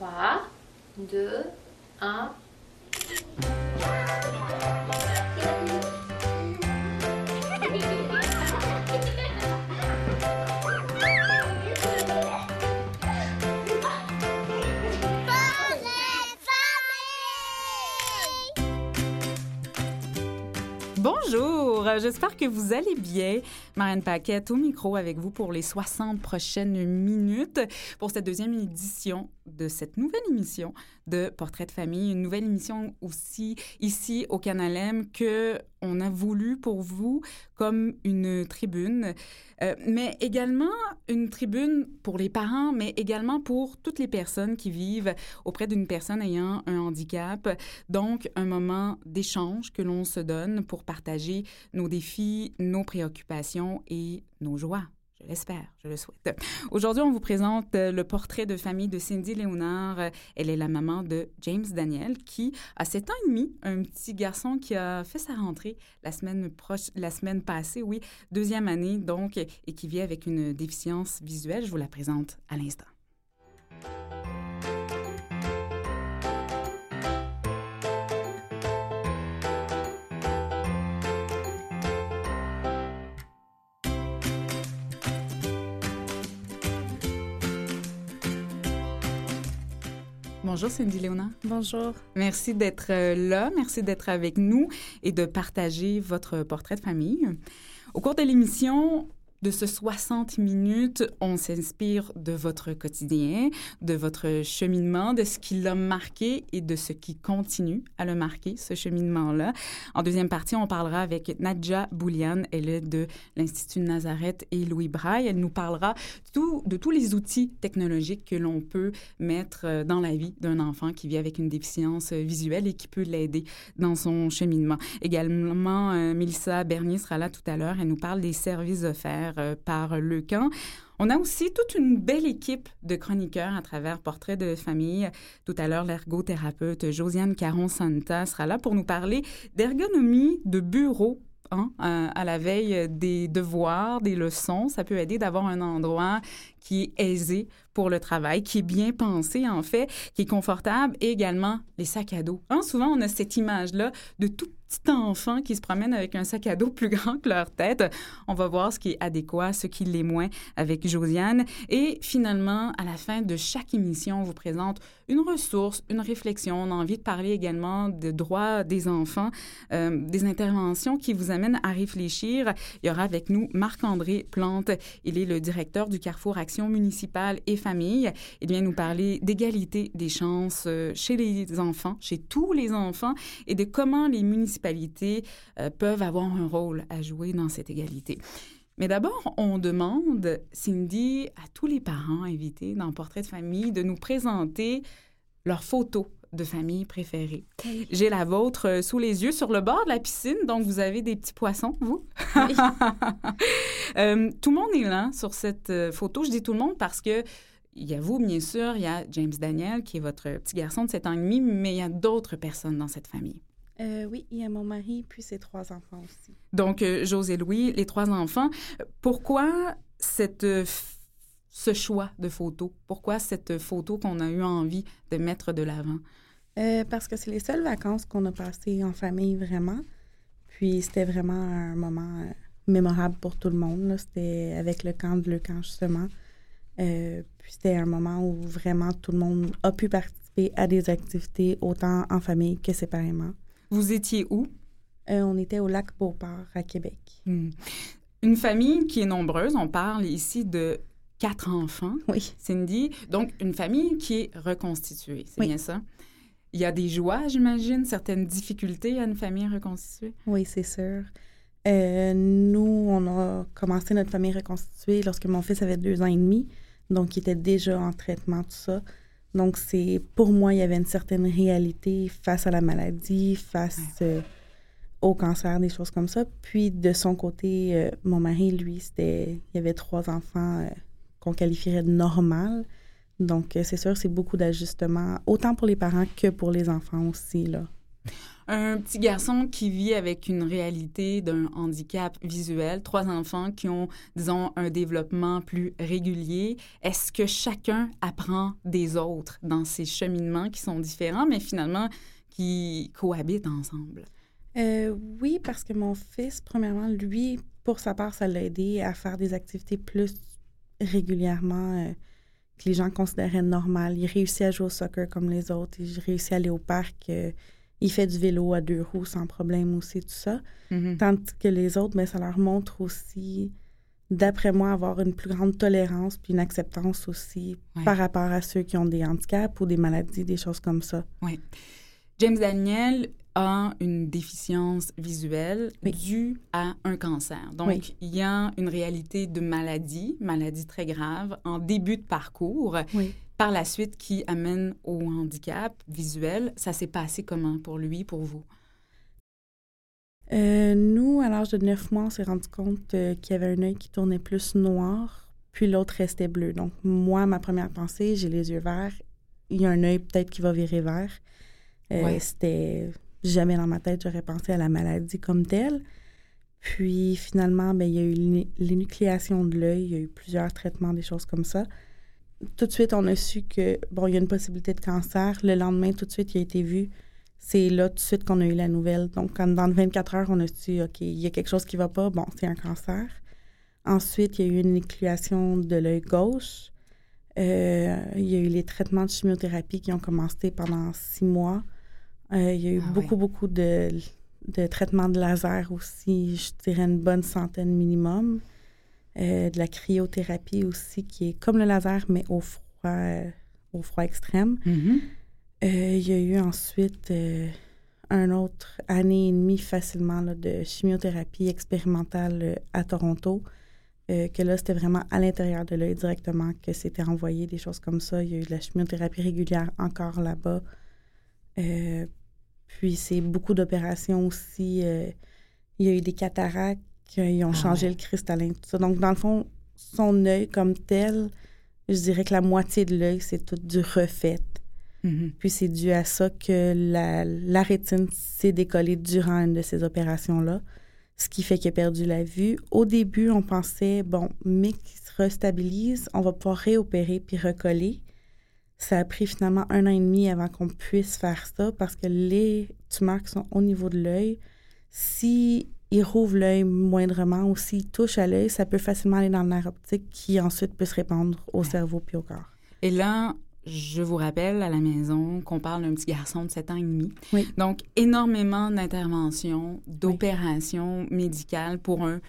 3, 2, 1. Bonjour, j'espère que vous allez bien. Marianne Paquette au micro avec vous pour les 60 prochaines minutes pour cette deuxième édition de cette nouvelle émission de Portrait de famille, une nouvelle émission aussi ici au Canal M que on a voulu pour vous comme une tribune, euh, mais également une tribune pour les parents, mais également pour toutes les personnes qui vivent auprès d'une personne ayant un handicap. Donc, un moment d'échange que l'on se donne pour partager nos défis, nos préoccupations et nos joies. Je l'espère, je le souhaite. Aujourd'hui, on vous présente euh, le portrait de famille de Cindy Léonard. Elle est la maman de James Daniel, qui a 7 ans et demi, un petit garçon qui a fait sa rentrée la semaine, proche, la semaine passée, oui, deuxième année, donc, et qui vit avec une déficience visuelle. Je vous la présente à l'instant. Bonjour Cindy Léona. Bonjour. Merci d'être euh, là, merci d'être avec nous et de partager votre portrait de famille. Au cours de l'émission, de ce 60 minutes, on s'inspire de votre quotidien, de votre cheminement, de ce qui l'a marqué et de ce qui continue à le marquer, ce cheminement-là. En deuxième partie, on parlera avec Nadja Boulian. Elle est de l'Institut Nazareth et Louis Braille. Elle nous parlera de tous les outils technologiques que l'on peut mettre euh, dans la vie d'un enfant qui vit avec une déficience visuelle et qui peut l'aider dans son cheminement. Également, euh, Mélissa Bernier sera là tout à l'heure. Elle nous parle des services offerts euh, par Le Camp. On a aussi toute une belle équipe de chroniqueurs à travers Portrait de famille. Tout à l'heure, l'ergothérapeute Josiane Caron-Santa sera là pour nous parler d'ergonomie de bureau Hein, à, la veille des devoirs, des leçons. Ça peut aider d'avoir un endroit qui est aisé pour le travail, qui est bien pensé en fait, qui est confortable et également les sacs à dos. Hein, souvent, on a cette image-là de tout petit enfant qui se promène avec un sac à dos plus grand que leur tête. On va voir ce qui est adéquat, ce qui l'est moins avec Josiane. Et finalement, à la fin de chaque émission, on vous présente une ressource, une réflexion. On a envie de parler également de droits des enfants, euh, des interventions qui vous amènent à réfléchir. Il y aura avec nous Marc-André Plante. Il est le directeur du Carrefour Action municipale et famille. Il vient nous parler d'égalité des chances euh, chez les enfants, chez tous les enfants, et de comment les municipalités euh, peuvent avoir un rôle à jouer dans cette égalité. Mais d'abord, on demande, Cindy, à tous les parents invités dans Portrait de famille de nous présenter leurs photos de famille préférées. J'ai la vôtre euh, sous les yeux sur le bord de la piscine, donc vous avez des petits poissons, vous. Euh, tout le monde est là sur cette euh, photo. Je dis tout le monde parce que il y a vous, bien sûr, il y a James Daniel, qui est votre petit garçon de 7 ans et demi, mais il y a d'autres personnes dans cette famille. oui, il y a mon mari puis ses trois enfants aussi. Donc, José Louis, les trois enfants. Pourquoi cette ce choix de photo? Pourquoi cette photo qu'on a eu envie de mettre de l'avant? Euh, parce que c'est les seules vacances qu'on a passées en famille, vraiment. Puis c'était vraiment un moment euh, mémorable pour tout le monde. C'était avec le camp de Le Camp, justement. Euh, puis c'était un moment où vraiment tout le monde a pu participer à des activités, autant en famille que séparément. Vous étiez où? on était au lac Beauport, à Québec. Hmm. Une famille qui est nombreuse. On parle ici de quatre enfants. Oui. Cindy. Donc, une famille qui est reconstituée. C'est bien ça? Il y a des joies, j'imagine, certaines difficultés à une famille reconstituée? Oui, c'est sûr. Euh, nous, on a commencé notre famille reconstituée lorsque mon fils avait deux ans et demi, donc il était déjà en traitement, tout ça. Donc, c'est pour moi, il y avait une certaine réalité face à la maladie, face euh, au cancer, des choses comme ça. Puis, de son côté, euh, mon mari, lui, c'était, il y avait trois enfants qu'on qualifierait de normal. Donc, euh, c'est sûr, c'est beaucoup d'ajustements, autant pour les parents que pour les enfants aussi, là. Un petit garçon qui vit avec une réalité d'un handicap visuel, trois enfants qui ont, disons, un développement plus régulier. Est-ce que chacun apprend des autres dans ces cheminements qui sont différents, mais finalement qui cohabitent ensemble? Euh, oui, parce que mon fils, premièrement, lui, pour sa part, ça l'a aidé à faire des activités plus régulièrement euh, que les gens considéraient normales. Il réussit à jouer au soccer comme les autres. Il réussit à aller au parc. Euh, il fait du vélo à deux roues sans problème aussi, tout ça. Mhm. Tandis que les autres, mais ça leur montre aussi, d'après moi, avoir une plus grande tolérance puis une acceptance aussi Ouais. par rapport à ceux qui ont des handicaps ou des maladies, des choses comme ça. Oui. James Daniel a une déficience visuelle Oui. due à un cancer. Donc, Oui. il y a une réalité de maladie, maladie très grave, en début de parcours, Oui. par la suite qui amène au handicap visuel. Ça s'est passé comment pour lui, pour vous? Euh, nous, à l'âge de 9 mois, on s'est rendu compte euh, qu'il y avait un œil qui tournait plus noir, puis l'autre restait bleu. Donc, moi, ma première pensée, j'ai les yeux verts. Il y a un œil peut-être qui va virer vert. Euh, Ouais. C'était jamais dans ma tête, j'aurais pensé à la maladie comme telle. Puis finalement, ben, il y a eu l'é- l'énucléation de l'œil, il y a eu plusieurs traitements, des choses comme ça. Tout de suite, on a su que, bon, il y a une possibilité de cancer. Le lendemain, tout de suite, il a été vu. C'est là tout de suite qu'on a eu la nouvelle. Donc, dans 24 heures, on a su, OK, il y a quelque chose qui va pas. Bon, c'est un cancer. Ensuite, il y a eu une énucléation de l'œil gauche. Euh, il y a eu les traitements de chimiothérapie qui ont commencé pendant six mois. Euh, il y a eu Ah beaucoup, beaucoup de, de traitements de laser aussi, je dirais une bonne centaine minimum. Euh, de la cryothérapie aussi, qui est comme le laser, mais au froid, euh, au froid extrême. Mhm. Euh, il y a eu ensuite un autre année et demie facilement là, de chimiothérapie expérimentale à Toronto. euh, que là, c'était vraiment à l'intérieur de l'œil directement que c'était envoyé, des choses comme ça. Il y a eu de la chimiothérapie régulière encore là-bas. Euh, puis c'est beaucoup d'opérations aussi. euh, il y a eu des cataractes qui ont Ah changé ouais. le cristallin, tout ça. Donc, dans le fond, son œil comme tel, je dirais que la moitié de l'œil, c'est tout du refait. Mhm. Puis c'est dû à ça que la, la rétine s'est décollée durant une de ces opérations-là, ce qui fait qu'il a perdu la vue. Au début, on pensait, bon, mais se restabilise, on va pouvoir réopérer puis recoller. Ça a pris finalement un an et demi avant qu'on puisse faire ça parce que les tumeurs qui sont au niveau de l'œil, si il rouvre l'œil moindrement ou s'il touche à l'œil, ça peut facilement aller dans le nerf optique qui ensuite peut se répandre au cerveau puis au corps. Et là, je vous rappelle à la maison qu'on parle d'un petit garçon de 7 ans et demi. Oui. Donc, énormément d'interventions, d'opérations médicales pour un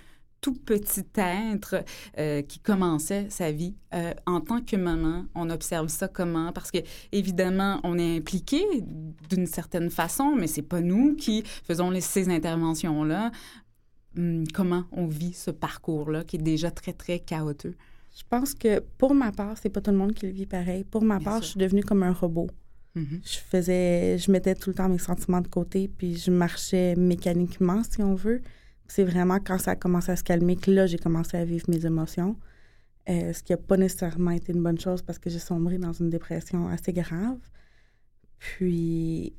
tout petit être euh, qui commençait sa vie. Euh, en tant que maman, on observe ça comment? Parce que, évidemment, on est impliqué d'une certaine façon, mais c'est pas nous qui faisons les, ces interventions-là. Hum, comment on vit ce parcours-là qui est déjà très, très chaotique? Je pense que pour ma part, c'est pas tout le monde qui le vit pareil. Pour ma Bien part, sûr. je suis devenue comme un robot. Mhm. Je faisais, je mettais tout le temps mes sentiments de côté, puis je marchais mécaniquement, si on veut. C'est vraiment quand ça a commencé à se calmer que là, j'ai commencé à vivre mes émotions. Euh, ce qui n'a pas nécessairement été une bonne chose parce que j'ai sombré dans une dépression assez grave. Puis,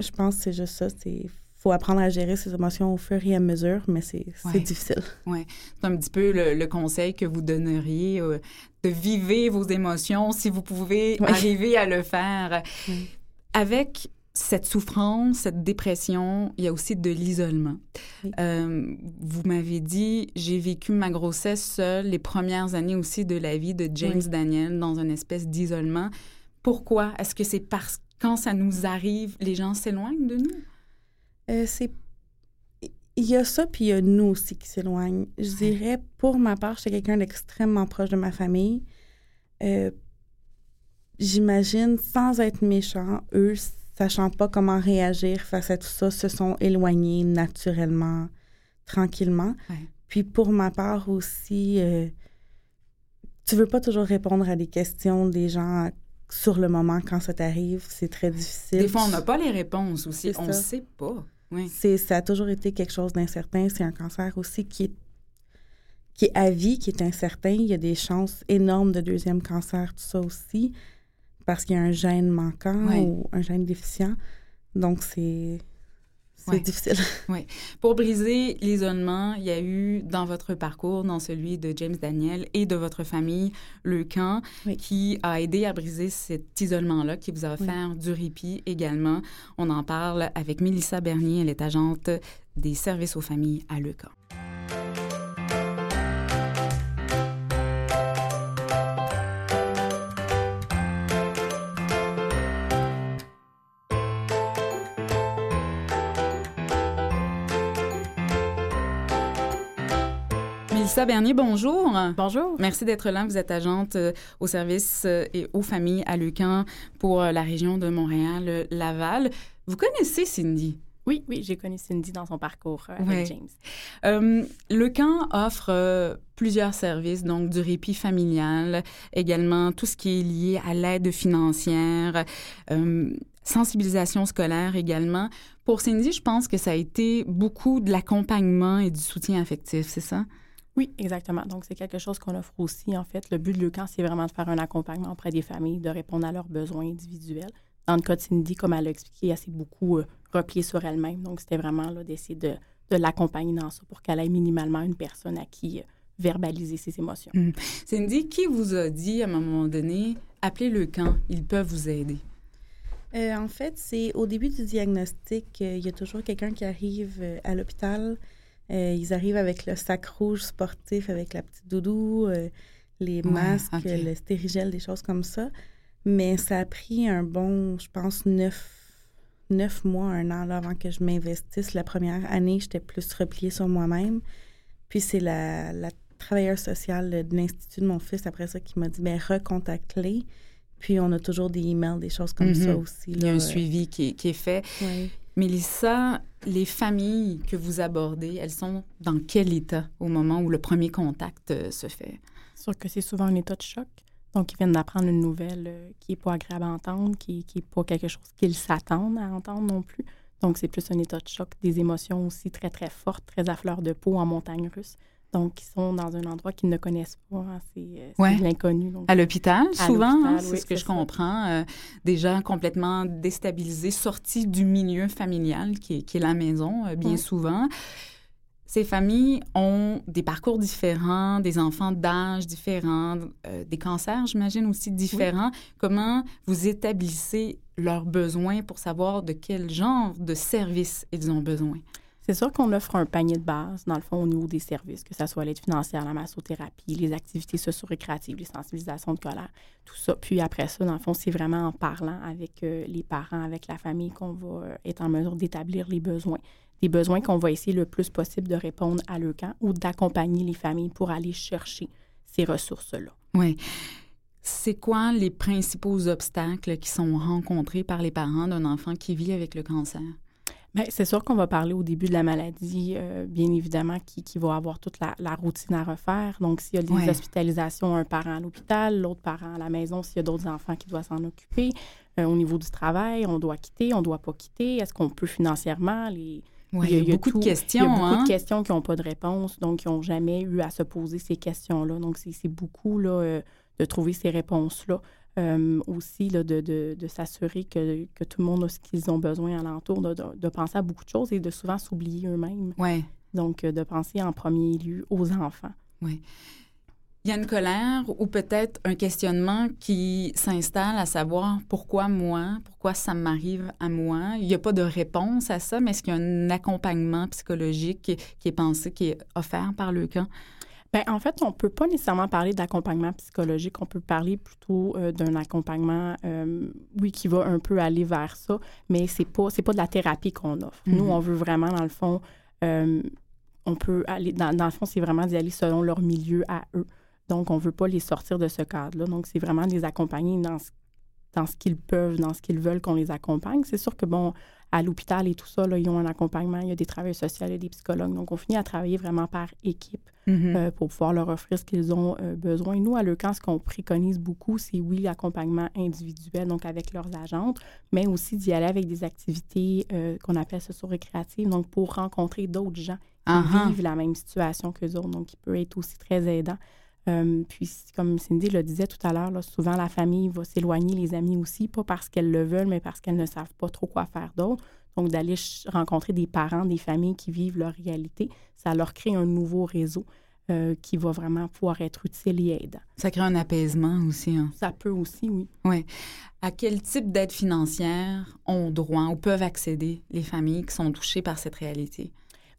je pense que c'est juste ça. C'est faut apprendre à gérer ses émotions au fur et à mesure, mais c'est Ouais. difficile. C'est un petit peu le, le conseil que vous donneriez euh, de vivre vos émotions si vous pouvez Oui. arriver à le faire. Oui. Avec cette souffrance, cette dépression, il y a aussi de l'isolement. Oui. Euh, vous m'avez dit, j'ai vécu ma grossesse seule, les premières années aussi de la vie de James Oui. Daniel dans une espèce d'isolement. Pourquoi? Est-ce que c'est parce que quand ça nous arrive, les gens s'éloignent de nous? Euh, c'est il y a ça, puis il y a nous aussi qui s'éloignent. Je dirais, pour ma part, j'étais quelqu'un d'extrêmement proche de ma famille. Euh, J'imagine, sans être méchant, eux, sachant pas comment réagir face à tout ça, se sont éloignés naturellement, tranquillement. Ouais. Puis pour ma part aussi, euh, tu veux pas toujours répondre à des questions des gens sur le moment quand ça t'arrive. C'est très difficile. Des fois, on n'a pas les réponses aussi. On ça. sait pas. Oui. C'est, ça a toujours été quelque chose d'incertain. C'est un cancer aussi qui est, qui est à vie, qui est incertain. Il y a des chances énormes de deuxième cancer, tout ça aussi, parce qu'il y a un gène manquant Ouais. ou un gène déficient. Donc, c'est c'est Ouais. difficile. Pour briser l'isolement, il y a eu dans votre parcours, dans celui de James Daniel et de votre famille, le camp, Oui. qui a aidé à briser cet isolement-là, qui vous a offert du répit également. On en parle avec Mélissa Bernier, elle est agente des services aux familles à Le Camp. Mélissa Bernier, bonjour. Bonjour. Merci d'être là. Vous êtes agente euh, au service euh, et aux familles à Lucan pour euh, la région de Montréal-Laval. Vous connaissez Cindy? Oui, oui, j'ai connu Cindy dans son parcours euh, avec Ouais. James. Euh, le camp offre euh, plusieurs services, donc du répit familial, également tout ce qui est lié à l'aide financière, euh, sensibilisation scolaire également. Pour Cindy, je pense que ça a été beaucoup de l'accompagnement et du soutien affectif, c'est ça? Oui, exactement. Donc, c'est quelque chose qu'on offre aussi. En fait, le but de camp, c'est vraiment de faire un accompagnement auprès des familles, de répondre à leurs besoins individuels. Dans le cas de Cindy, comme elle l'a expliqué, elle s'est beaucoup euh, repliée sur elle-même. Donc, c'était vraiment là, d'essayer de, de l'accompagner dans ça pour qu'elle ait minimalement une personne à qui euh, verbaliser ses émotions. Cindy, qui vous a dit à un moment donné, appelez le camp, ils peuvent vous aider? Euh, en fait, c'est au début du diagnostic, euh, il y a toujours quelqu'un qui arrive euh, à l'hôpital. Euh, ils arrivent avec le sac rouge sportif, avec la petite doudou, euh, les Ouais, masques, le stérigel, des choses comme ça. Mais ça a pris un bon, je pense, neuf, neuf mois, un an là, avant que je m'investisse. La première année, j'étais plus repliée sur moi-même. Puis c'est la, la travailleuse sociale de l'Institut de mon fils, après ça, qui m'a dit, ben recontacte-les. Puis on a toujours des emails, des choses comme Mhm. ça aussi. Il y a un euh, suivi qui est, qui est fait. ouais. Mélissa, les familles que vous abordez, elles sont dans quel état au moment où le premier contact euh, se fait? Sûr que c'est souvent un état de choc. Donc, ils viennent d'apprendre une nouvelle euh, qui n'est pas agréable à entendre, qui n'est pas quelque chose qu'ils s'attendent à entendre non plus. Donc, c'est plus un état de choc, des émotions aussi très, très fortes, très à fleur de peau en montagne russe. Donc, ils sont dans un endroit qu'ils ne connaissent pas. hein. C'est Ouais. l'inconnu. À l'hôpital, souvent, hein, c'est oui, ce que je ça. comprends. euh, des gens complètement déstabilisés, sortis du milieu familial qui est, qui est la maison, euh, bien Ouais. souvent. Ces familles ont des parcours différents, des enfants d'âge différents, euh, des cancers, j'imagine, aussi différents. Comment vous établissez leurs besoins pour savoir de quel genre de service ils ont besoin? C'est sûr qu'on offre un panier de base, dans le fond, au niveau des services, que ce soit l'aide financière, la massothérapie, les activités socio-récréatives, les sensibilisations de colère, tout ça. Puis après ça, dans le fond, c'est vraiment en parlant avec euh, les parents, avec la famille, qu'on va euh, être en mesure d'établir les besoins. Des besoins qu'on va essayer le plus possible de répondre à leur camp ou d'accompagner les familles pour aller chercher ces ressources-là. Oui. C'est quoi les principaux obstacles qui sont rencontrés par les parents d'un enfant qui vit avec le cancer? Bien, c'est sûr qu'on va parler au début de la maladie, euh, bien évidemment, qui, qui va avoir toute la, la routine à refaire. Donc, s'il y a des Ouais. hospitalisations, un parent à l'hôpital, l'autre parent à la maison, s'il y a d'autres enfants qui doivent s'en occuper. Euh, au niveau du travail, on doit quitter, on ne doit pas quitter. Est-ce qu'on peut financièrement? Les... Il y a, beaucoup tout- de questions. Il y a beaucoup hein? de questions qui n'ont pas de réponse, donc qui n'ont jamais eu à se poser ces questions-là. Donc, c'est c'est beaucoup là, euh, de trouver ces réponses-là. Euh, aussi, là, de, de, de s'assurer que, que tout le monde a ce qu'ils ont besoin alentour, de, de, de penser à beaucoup de choses et de souvent s'oublier eux-mêmes. Oui. Donc, euh, de penser en premier lieu aux enfants. Il y a une colère ou peut-être un questionnement qui s'installe à savoir pourquoi moi, pourquoi ça m'arrive à moi? Il n'y a pas de réponse à ça, mais est-ce qu'il y a un accompagnement psychologique qui, qui est pensé, qui est offert par le camp? Bien, en fait, on ne peut pas nécessairement parler d'accompagnement psychologique. On peut parler plutôt euh, d'un accompagnement, euh, oui, qui va un peu aller vers ça, mais ce n'est pas, c'est pas de la thérapie qu'on offre. Nous, Mhm. on veut vraiment, dans le fond, euh, on peut aller, dans, dans le fond, c'est vraiment d'y aller selon leur milieu à eux. Donc, on ne veut pas les sortir de ce cadre-là. Donc, c'est vraiment de les accompagner dans ce, dans ce qu'ils peuvent, dans ce qu'ils veulent qu'on les accompagne. C'est sûr que, bon, à l'hôpital et tout ça, là, ils ont un accompagnement, il y a des travailleurs sociaux, il y a des psychologues. Donc, on finit à travailler vraiment par équipe Mhm. euh, pour pouvoir leur offrir ce qu'ils ont euh, besoin. Nous, à Leucan, ce qu'on préconise beaucoup, c'est oui, l'accompagnement individuel, donc avec leurs agentes, mais aussi d'y aller avec des activités euh, qu'on appelle socio-récréatives, donc pour rencontrer d'autres gens qui vivent la même situation qu'eux autres, donc qui peut être aussi très aidant. Euh, puis, comme Cindy le disait tout à l'heure, souvent la famille va s'éloigner, les amis aussi, pas parce qu'elles le veulent, mais parce qu'elles ne savent pas trop quoi faire d'autre. Donc, d'aller rencontrer des parents, des familles qui vivent leur réalité, ça leur crée un nouveau réseau. Euh, qui va vraiment pouvoir être utile et aidant. Ça crée un apaisement aussi. Hein? Ça peut aussi, oui. Oui. À quel type d'aide financière ont droit ou peuvent accéder les familles qui sont touchées par cette réalité?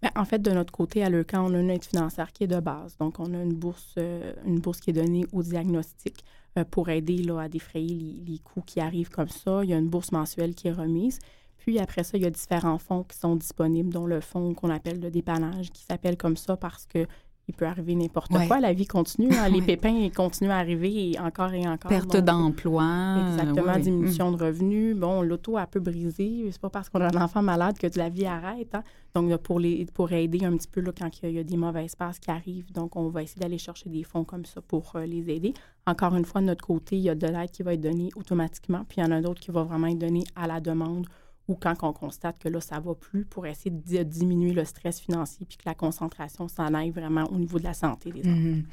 Bien, en fait, de notre côté, à l'ECAN, on a une aide financière qui est de base. Donc, on a une bourse, euh, une bourse qui est donnée au diagnostic euh, pour aider là, à défrayer les, les, coûts qui arrivent comme ça. Il y a une bourse mensuelle qui est remise. Puis après ça, il y a différents fonds qui sont disponibles, dont le fonds qu'on appelle le dépannage, qui s'appelle comme ça parce que il peut arriver n'importe quoi. La vie continue. Hein. Les pépins continuent à arriver encore et encore. Perte d'emploi. Exactement, diminution de revenus. Bon, l'auto a peu brisé. C'est pas parce qu'on a un enfant malade que la vie arrête. Hein. Donc, pour, les, pour aider un petit peu là, quand il y, a, des mauvaises passes qui arrivent, donc on va essayer d'aller chercher des fonds comme ça pour euh, les aider. Encore une fois, de notre côté, il y a de l'aide qui va être donnée automatiquement, puis il y en a d'autres qui vont vraiment être données à la demande ou quand on constate que là, ça va plus pour essayer de diminuer le stress financier puis que la concentration s'en aille vraiment au niveau de la santé des enfants. Mm-hmm.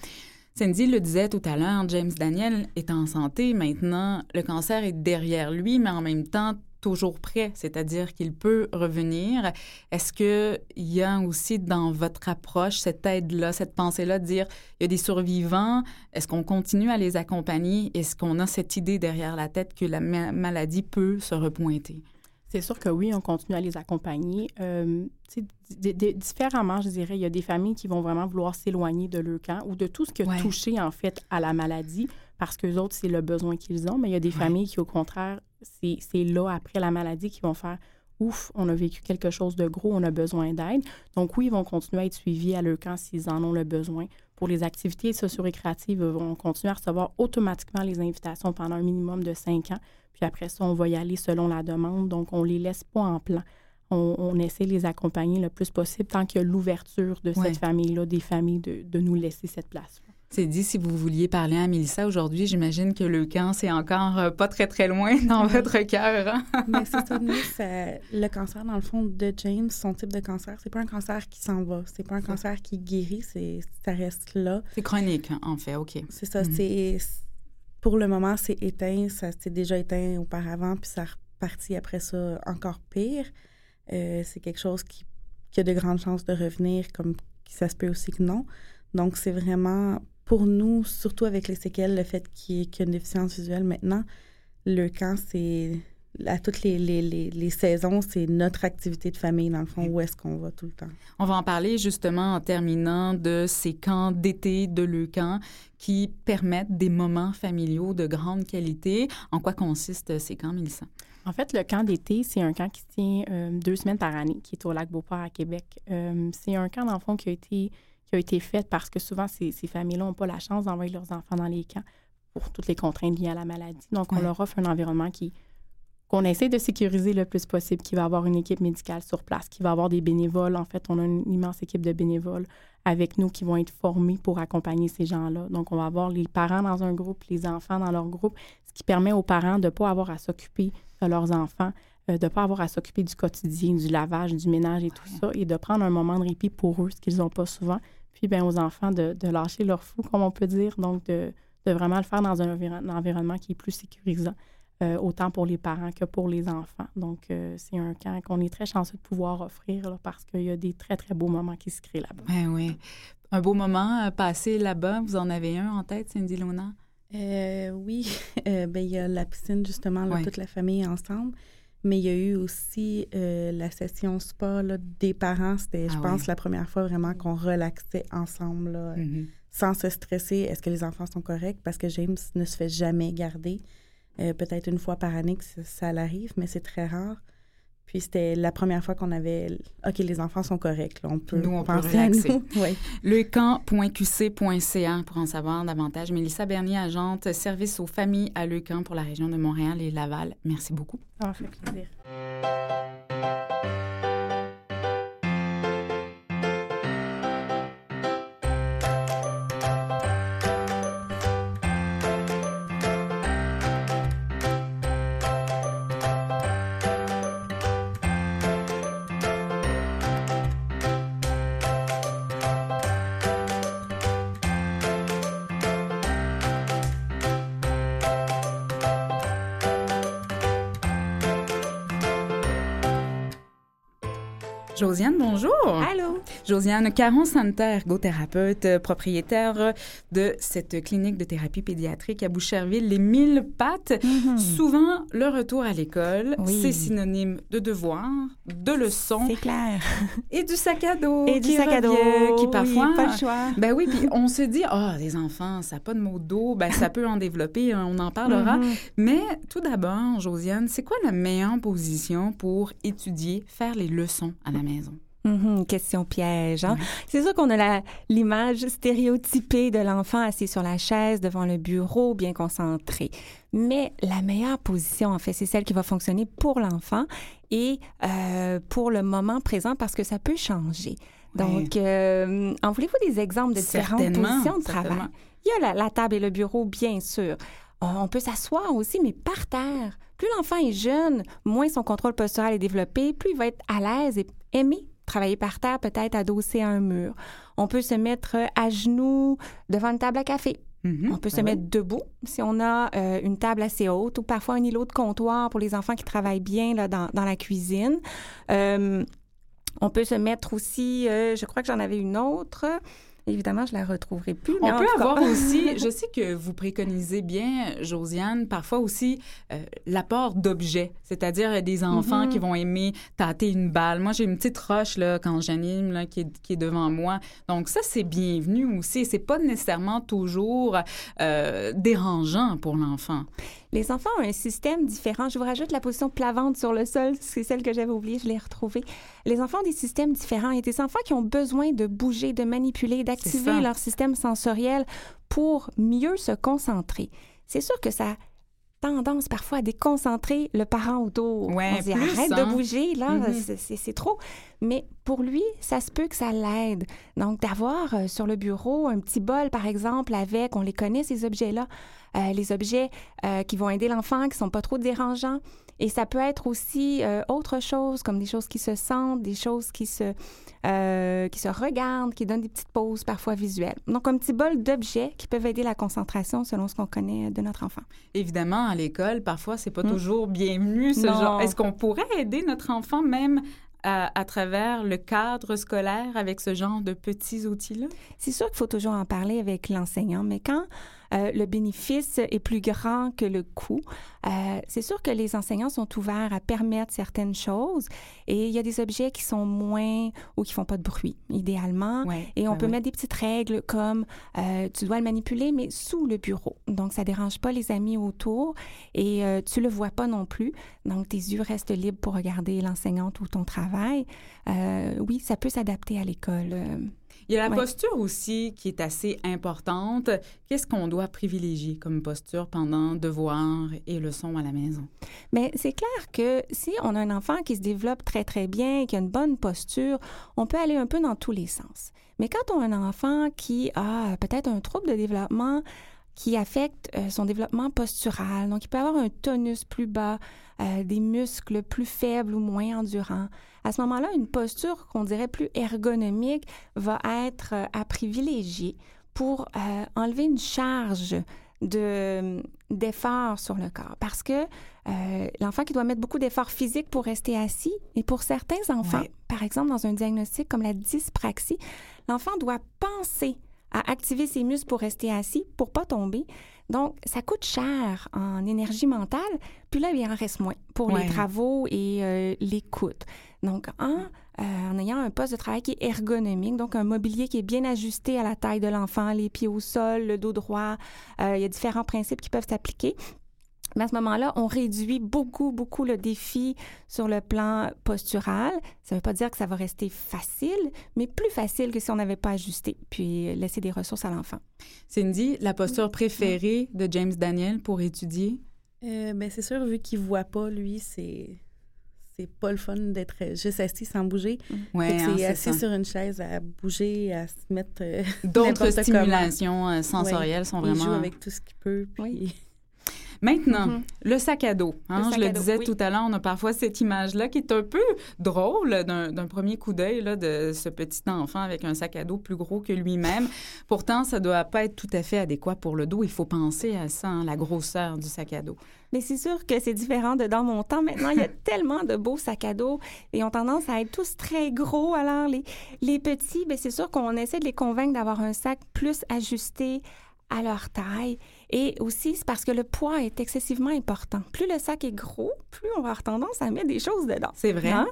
Cindy le disait tout à l'heure, James Daniel est en santé maintenant. Le cancer est derrière lui, mais en même temps toujours prêt, c'est-à-dire qu'il peut revenir. Est-ce qu'il y a aussi dans votre approche cette aide-là, cette pensée-là de dire il y a des survivants, est-ce qu'on continue à les accompagner? Est-ce qu'on a cette idée derrière la tête que la maladie peut se repointer? C'est sûr que oui, on continue à les accompagner. Euh, différemment, je dirais, il y a des familles qui vont vraiment vouloir s'éloigner de leur camp ou de tout ce qui a touché, en fait, à la maladie parce que autres, c'est le besoin qu'ils ont. Mais il y a des familles qui, au contraire, c'est là, après la maladie, qui vont faire ouf, on a vécu quelque chose de gros, on a besoin d'aide. Donc oui, ils vont continuer à être suivis à leur camp s'ils en ont le besoin. Pour les activités socio-récréatives, ils vont continuer à recevoir automatiquement les invitations pendant un minimum de cinq ans. Puis après ça, on va y aller selon la demande. Donc, on ne les laisse pas en plan. On, essaie de les accompagner le plus possible tant qu'il y a l'ouverture de cette famille-là, des familles, de, nous laisser cette place. C'est dit, si vous vouliez parler à Mélissa aujourd'hui, j'imagine que le camp, c'est encore euh, pas très, très loin dans votre cœur. Hein? Mais c'est ça, le cancer, dans le fond, de James, son type de cancer, c'est pas un cancer qui s'en va. C'est pas un cancer qui guérit, c'est, ça reste là. C'est chronique, en fait, OK. C'est ça, mhm. c'est pour le moment, c'est éteint. Ça s'est déjà éteint auparavant, puis ça repartit après ça encore pire. Euh, c'est quelque chose qui, a de grandes chances de revenir, comme ça se peut aussi que non. Donc, c'est vraiment, pour nous, surtout avec les séquelles, le fait qu'il y ait une déficience visuelle maintenant, le camp, c'est à toutes les, les, les, saisons, c'est notre activité de famille, dans le fond, où est-ce qu'on va tout le temps. On va en parler justement en terminant de ces camps d'été de camp qui permettent des moments familiaux de grande qualité. En quoi consistent ces camps, Mélissa? En fait, le camp d'été, c'est un camp qui se tient euh, deux semaines par année, qui est au lac Beauport à Québec. Euh, c'est un camp, dans le fond, qui a été, qui a été fait parce que souvent, ces, ces familles-là n'ont pas la chance d'envoyer leurs enfants dans les camps pour toutes les contraintes liées à la maladie. Donc, on leur offre un environnement qui qu'on essaie de sécuriser le plus possible, qu'il va avoir une équipe médicale sur place, qu'il va avoir des bénévoles. En fait, on a une immense équipe de bénévoles avec nous qui vont être formés pour accompagner ces gens-là. Donc, on va avoir les parents dans un groupe, les enfants dans leur groupe, ce qui permet aux parents de ne pas avoir à s'occuper de leurs enfants, euh, de ne pas avoir à s'occuper du quotidien, du lavage, du ménage et tout ça, et de prendre un moment de répit pour eux, ce qu'ils n'ont pas souvent. Puis, bien, aux enfants de, lâcher leur fou, comme on peut dire, donc de, vraiment le faire dans un environnement qui est plus sécurisant. Euh, autant pour les parents que pour les enfants. Donc, euh, c'est un camp qu'on est très chanceux de pouvoir offrir parce qu'il y a des très, très beaux moments qui se créent là-bas. Ben oui. Un beau moment euh, passé là-bas, vous en avez un en tête, Cindy Lona? oui, ben, il y a la piscine, justement, toute la famille ensemble. Mais il y a eu aussi la session spa des parents. C'était, je ah pense, la première fois vraiment qu'on relaxait ensemble, mm-hmm. sans se stresser. Est-ce que les enfants sont corrects? Parce que James ne se fait jamais garder. Euh, peut-être une fois par année que ça, l'arrive, mais c'est très rare. Puis c'était la première fois qu'on avait OK, les enfants sont corrects. on peut nous, on penser à nous. Lecamp.qc.ca pour en savoir davantage. Mélissa Bernier, agente service aux familles à Lecamp pour la région de Montréal et Laval. Merci beaucoup. Ça fait plaisir. Josiane, bonjour. Allô. Josiane Caron-Santer, ergothérapeute, euh, propriétaire de cette clinique de thérapie pédiatrique à Boucherville, les mille pattes. Mhm. Souvent, le retour à l'école, Oui. c'est synonyme de devoir, de leçons C'est clair. et du sac à dos. Et du sac à dos. qui oui, parfois... pas le choix. Ben oui, puis on se dit, ah, les enfants, ça n'a pas de mots d'eau, ben ça peut en développer, hein, on en parlera. Mhm. Mais tout d'abord, Josiane, c'est quoi la meilleure position pour étudier, faire les leçons à la maison? Mhm, question piège. Hein? C'est sûr qu'on a l'image stéréotypée de l'enfant assis sur la chaise devant le bureau, bien concentré. Mais la meilleure position, en fait, c'est celle qui va fonctionner pour l'enfant et euh, pour le moment présent parce que ça peut changer. Donc, euh, en voulez-vous des exemples de différentes positions de travail? Il y a la, la table et le bureau, bien sûr. On peut s'asseoir aussi, mais par terre. Plus l'enfant est jeune, moins son contrôle postural est développé, plus il va être à l'aise et aimer travailler par terre, peut-être adossé à un mur. On peut se mettre à genoux devant une table à café. Mhm. On peut se Ben oui. mettre debout si on a euh, une table assez haute ou parfois un îlot de comptoir pour les enfants qui travaillent bien là, dans, dans la cuisine. Euh, on peut se mettre aussi, euh, je crois que j'en avais une autre. Évidemment, je la retrouverai plus. On peut cas- avoir aussi, je sais que vous préconisez bien, Josiane, parfois aussi euh, l'apport d'objets, c'est-à-dire des enfants Mhm. qui vont aimer tâter une balle. Moi, j'ai une petite roche là, quand j'anime là, qui, est, qui est devant moi. Donc ça, c'est bienvenu aussi. C'est pas nécessairement toujours euh, dérangeant pour l'enfant. Les enfants ont un système différent. Je vous rajoute la position plavante sur le sol. C'est celle que j'avais oubliée, je l'ai retrouvée. Les enfants ont des systèmes différents. A des enfants qui ont besoin de bouger, de manipuler, d'activer leur système sensoriel pour mieux se concentrer. C'est sûr que ça tendance parfois à déconcentrer le parent autour. Ouais, On dit, plus, arrête hein. de bouger, là, Mhm. c'est- c'est c'est trop. Mais pour lui, ça se peut que ça l'aide. Donc, d'avoir euh, sur le bureau un petit bol, par exemple, avec, on les connaît, ces objets-là, euh, les objets euh, qui vont aider l'enfant, qui sont pas trop dérangeants. Et ça peut être aussi euh, autre chose, comme des choses qui se sentent, des choses qui se, euh, qui se regardent, qui donnent des petites pauses parfois visuelles. Donc, un petit bol d'objets qui peuvent aider la concentration selon ce qu'on connaît de notre enfant. Évidemment, à l'école, parfois, c'est pas Mm. toujours bienvenu ce Non. genre. Est-ce qu'on pourrait aider notre enfant même à, à travers le cadre scolaire avec ce genre de petits outils-là? C'est sûr qu'il faut toujours en parler avec l'enseignant, mais quand euh, le bénéfice est plus grand que le coût, euh, c'est sûr que les enseignants sont ouverts à permettre certaines choses et il y a des objets qui sont moins ou qui font pas de bruit, idéalement. Ouais, Et on ben peut mettre des petites règles comme euh, tu dois le manipuler, mais sous le bureau. Donc, ça dérange pas les amis autour et tu le vois pas non plus. Donc, tes yeux restent libres pour regarder l'enseignante ou ton travail. Oui, ça peut s'adapter à l'école. Il y a la Ouais. posture aussi qui est assez importante. Qu'est-ce qu'on doit privilégier comme posture pendant devoirs et leçons à la maison? Mais c'est clair que si on a un enfant qui se développe très, très bien, qui a une bonne posture, on peut aller un peu dans tous les sens. Mais quand on a un enfant qui a peut-être un trouble de développement qui affecte euh, son développement postural, donc il peut avoir un tonus plus bas, euh, des muscles plus faibles ou moins endurants. À ce moment-là, une posture qu'on dirait plus ergonomique va être euh, à privilégier pour euh, enlever une charge de d'effort sur le corps parce que euh, l'enfant qui doit mettre beaucoup d'efforts physiques pour rester assis et pour certains enfants, Ouais. par exemple dans un diagnostic comme la dyspraxie, l'enfant doit penser à activer ses muscles pour rester assis pour pas tomber. Donc ça coûte cher en énergie mentale, puis là il en reste moins pour Ouais. les travaux et euh, l'écoute. Donc en euh, en ayant un poste de travail qui est ergonomique, donc un mobilier qui est bien ajusté à la taille de l'enfant, les pieds au sol, le dos droit. Euh, il y a différents principes qui peuvent s'appliquer. Mais à ce moment-là, on réduit beaucoup, beaucoup le défi sur le plan postural. Ça ne veut pas dire que ça va rester facile, mais plus facile que si on n'avait pas ajusté, puis laisser des ressources à l'enfant. Cindy, la posture préférée de James Daniel pour étudier? Euh, ben, c'est sûr, vu qu'il voit pas, lui, c'est c'est pas le fun d'être juste assis sans bouger. Ouais, hein, c'est assis ça. sur une chaise à bouger, à se mettre. euh, D'autres stimulations euh, sensorielles sont il vraiment... joue avec tout ce qu'il peut. Puis... Maintenant, Mhm. le sac à dos. hein, Le je le dos, disais oui. tout à l'heure, on a parfois cette image-là qui est un peu drôle d'un premier coup d'œil de ce petit enfant avec un sac à dos plus gros que lui-même. Pourtant, ça doit pas être tout à fait adéquat pour le dos. Il faut penser à ça, hein, la grosseur du sac à dos. Mais c'est sûr que c'est différent de dans mon temps. Maintenant, il y a tellement de beaux sacs à dos et ont tendance à être tous très gros. Alors, les, les petits, ben c'est sûr qu'on essaie de les convaincre d'avoir un sac plus ajusté à leur taille. Et aussi, c'est parce que le poids est excessivement important. Plus le sac est gros, plus on va avoir tendance à mettre des choses dedans. C'est vrai. Hein?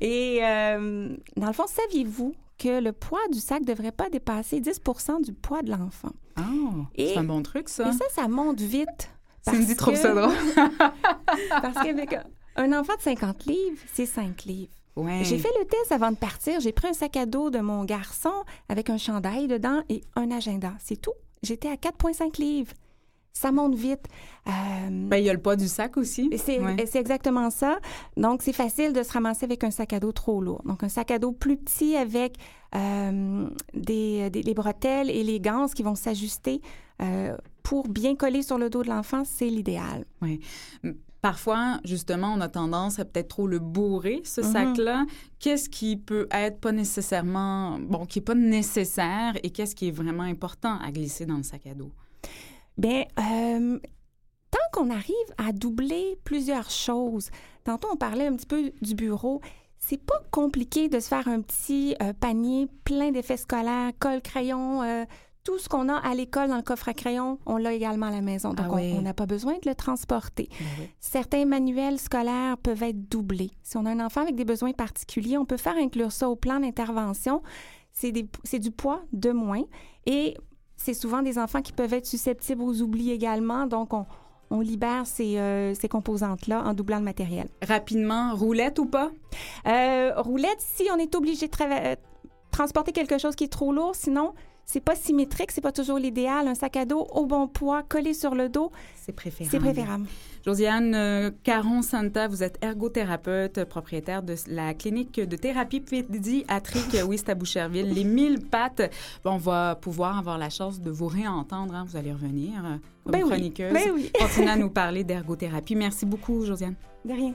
Et euh, dans le fond, saviez-vous que le poids du sac ne devrait pas dépasser 10% du poids de l'enfant? Ah, c'est un bon truc, ça. Et ça, ça monte vite. Cindy parce trouve que- ça drôle. Parce qu'avec un enfant de 50 livres, c'est 5 livres. Ouais. J'ai fait le test avant de partir. J'ai pris un sac à dos de mon garçon avec un chandail dedans et un agenda. C'est tout. J'étais à 4,5 livres. Ça monte vite. Euh, Ben, il y a le poids du sac aussi. c'est Ouais. exactement ça. Donc, c'est facile de se ramasser avec un sac à dos trop lourd. Donc, un sac à dos plus petit avec euh, des, des- les bretelles et les ganses qui vont s'ajuster euh, pour bien coller sur le dos de l'enfant, c'est l'idéal. Parfois, justement, on a tendance à peut-être trop le bourrer, ce Mhm. sac-là. Qu'est-ce qui peut être pas nécessairement, bon, qui est pas nécessaire et qu'est-ce qui est vraiment important à glisser dans le sac à dos? Bien, euh, tant qu'on arrive à doubler plusieurs choses, tantôt on parlait un petit peu du bureau, c'est pas compliqué de se faire un petit euh, panier plein d'effets scolaires, colle, crayon, euh, tout ce qu'on a à l'école dans le coffre à crayon, on l'a également à la maison. Donc, Ah on- oui. on n'a pas besoin de le transporter. Ben oui. Certains manuels scolaires peuvent être doublés. Si on a un enfant avec des besoins particuliers, on peut faire inclure ça au plan d'intervention. C'est du poids de moins. Et c'est souvent des enfants qui peuvent être susceptibles aux oublis également. Donc, on, on libère ces, euh, ces composantes-là en doublant le matériel. Rapidement, roulette ou pas? Euh, roulette, si on est obligé de euh, transporter quelque chose qui est trop lourd, sinon, c'est pas symétrique, c'est pas toujours l'idéal. Un sac à dos au bon poids, collé sur le dos, C'est préférable. c'est préférable. Josiane euh, Caron-Santa, vous êtes ergothérapeute, propriétaire de la clinique de thérapie pédiatrique Ouest à Boucherville. Les mille pattes, bon, on va pouvoir avoir la chance de vous réentendre. hein, vous allez revenir euh, comme Ben oui, chroniqueuse. ben oui. Continuez à nous parler d'ergothérapie. Merci beaucoup, Josiane. De rien.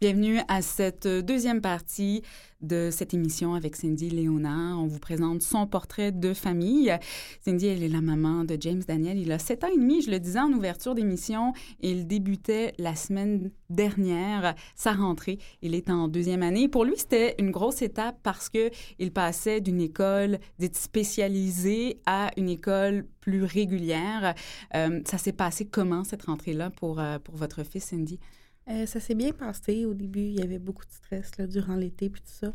Bienvenue à cette deuxième partie de cette émission avec Cindy Léonard. On vous présente son portrait de famille. Cindy, elle est la maman de James Daniel. Il a sept ans et demi, je le disais en ouverture d'émission. Il débutait la semaine dernière sa rentrée. Il est en deuxième année. Pour lui, c'était une grosse étape parce que il passait d'une école dite spécialisée à une école plus régulière. Euh, ça s'est passé comment cette rentrée-là pour, euh, pour votre fils, Cindy? Euh, ça s'est bien passé. Au début, il y avait beaucoup de stress là, durant l'été puis tout ça.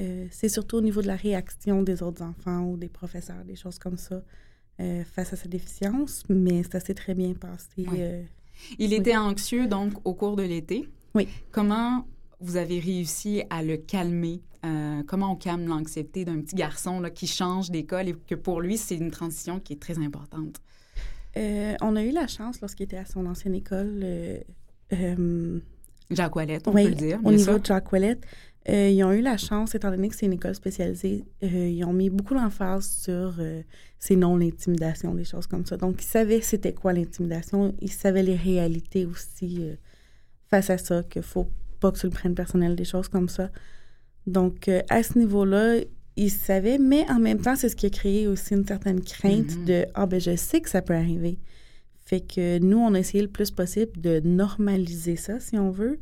Euh, c'est surtout au niveau de la réaction des autres enfants ou des professeurs, des choses comme ça, euh, face à sa déficience, mais ça s'est très bien passé. Il Oui. était anxieux, donc, au cours de l'été. Oui. Comment vous avez réussi à le calmer? Comment on calme l'anxiété d'un petit garçon là, qui change d'école et que pour lui, c'est une transition qui est très importante? euh, on a eu la chance, lorsqu'il était à son ancienne école, euh, euh, Jacques Ouellette, on peut le dire, au niveau sûr. de Jacques Ouellette, euh, ils ont eu la chance, étant donné que c'est une école spécialisée, euh, ils ont mis beaucoup d'emphase sur euh, c'est non l'intimidation, des choses comme ça. Donc, ils savaient c'était quoi l'intimidation, ils savaient les réalités aussi face à ça, qu'il faut pas que tu le prennes personnel, des choses comme ça. Donc, à ce niveau-là, il savait, mais en même temps, c'est ce qui a créé aussi une certaine crainte Mhm. de Ah, ben je sais que ça peut arriver. Fait que nous, on a essayé le plus possible de normaliser ça, si on veut.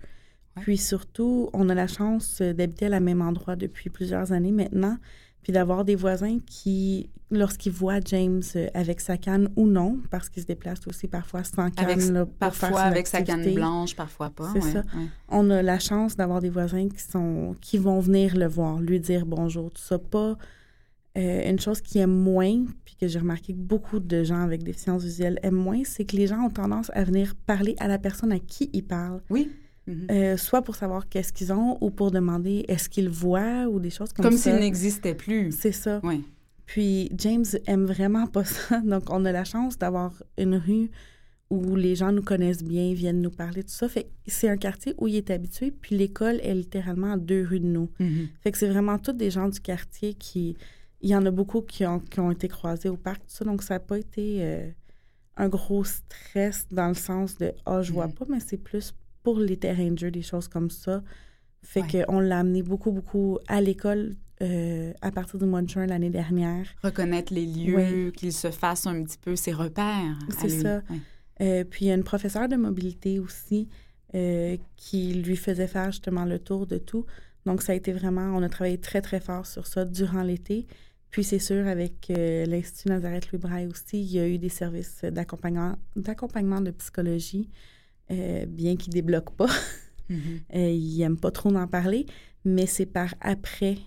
Ouais. Puis surtout, on a la chance euh, d'habiter à la même endroit depuis plusieurs années maintenant, puis d'avoir des voisins qui, lorsqu'ils voient James euh, avec sa canne ou non, parce qu'il se déplace aussi parfois sans canne, Avec, là, pour faire parfois son avec sa canne blanche, parfois pas. C'est ouais, ça. ouais. on a la chance d'avoir des voisins qui sont qui vont venir le voir, lui dire bonjour, tout ça. Pas euh, une chose qui aime moins, puis que j'ai remarqué que beaucoup de gens avec déficience visuelle aiment moins, c'est que les gens ont tendance à venir parler à la personne à qui ils parlent, Oui. Mhm. Euh, soit pour savoir qu'est-ce qu'ils ont ou pour demander est-ce qu'ils voient ou des choses comme, Comme ça. s'il n'existait plus. C'est ça. Oui. Puis James aime vraiment pas ça. Donc, on a la chance d'avoir une rue où les gens nous connaissent bien, viennent nous parler, tout ça. Fait que c'est un quartier où il est habitué, puis l'école est littéralement à deux rues de nous. Mhm. Fait que c'est vraiment tous des gens du quartier qui... Il y en a beaucoup qui ont, qui ont été croisés au parc, tout ça. Donc, ça n'a pas été euh, un gros stress dans le sens de « Ah, je vois Mhm. pas », mais c'est plus pour les terrains de jeu, des choses comme ça. Fait Ouais. qu'on l'a amené beaucoup, beaucoup à l'école euh, à partir du mois de juin l'année dernière. Reconnaître les lieux, Oui. qu'il se fasse un petit peu ses repères. C'est ça. Ouais. Euh, puis il y a une professeure de mobilité aussi euh, qui lui faisait faire justement le tour de tout. Donc ça a été vraiment, on a travaillé très très fort sur ça durant l'été. Puis c'est sûr avec euh, l'Institut Nazareth Louis Braille aussi, il y a eu des services d'accompagnement, de psychologie, euh, bien qu'ils débloquent pas. Mhm. Euh, ils n'aiment pas trop en parler, mais c'est par après.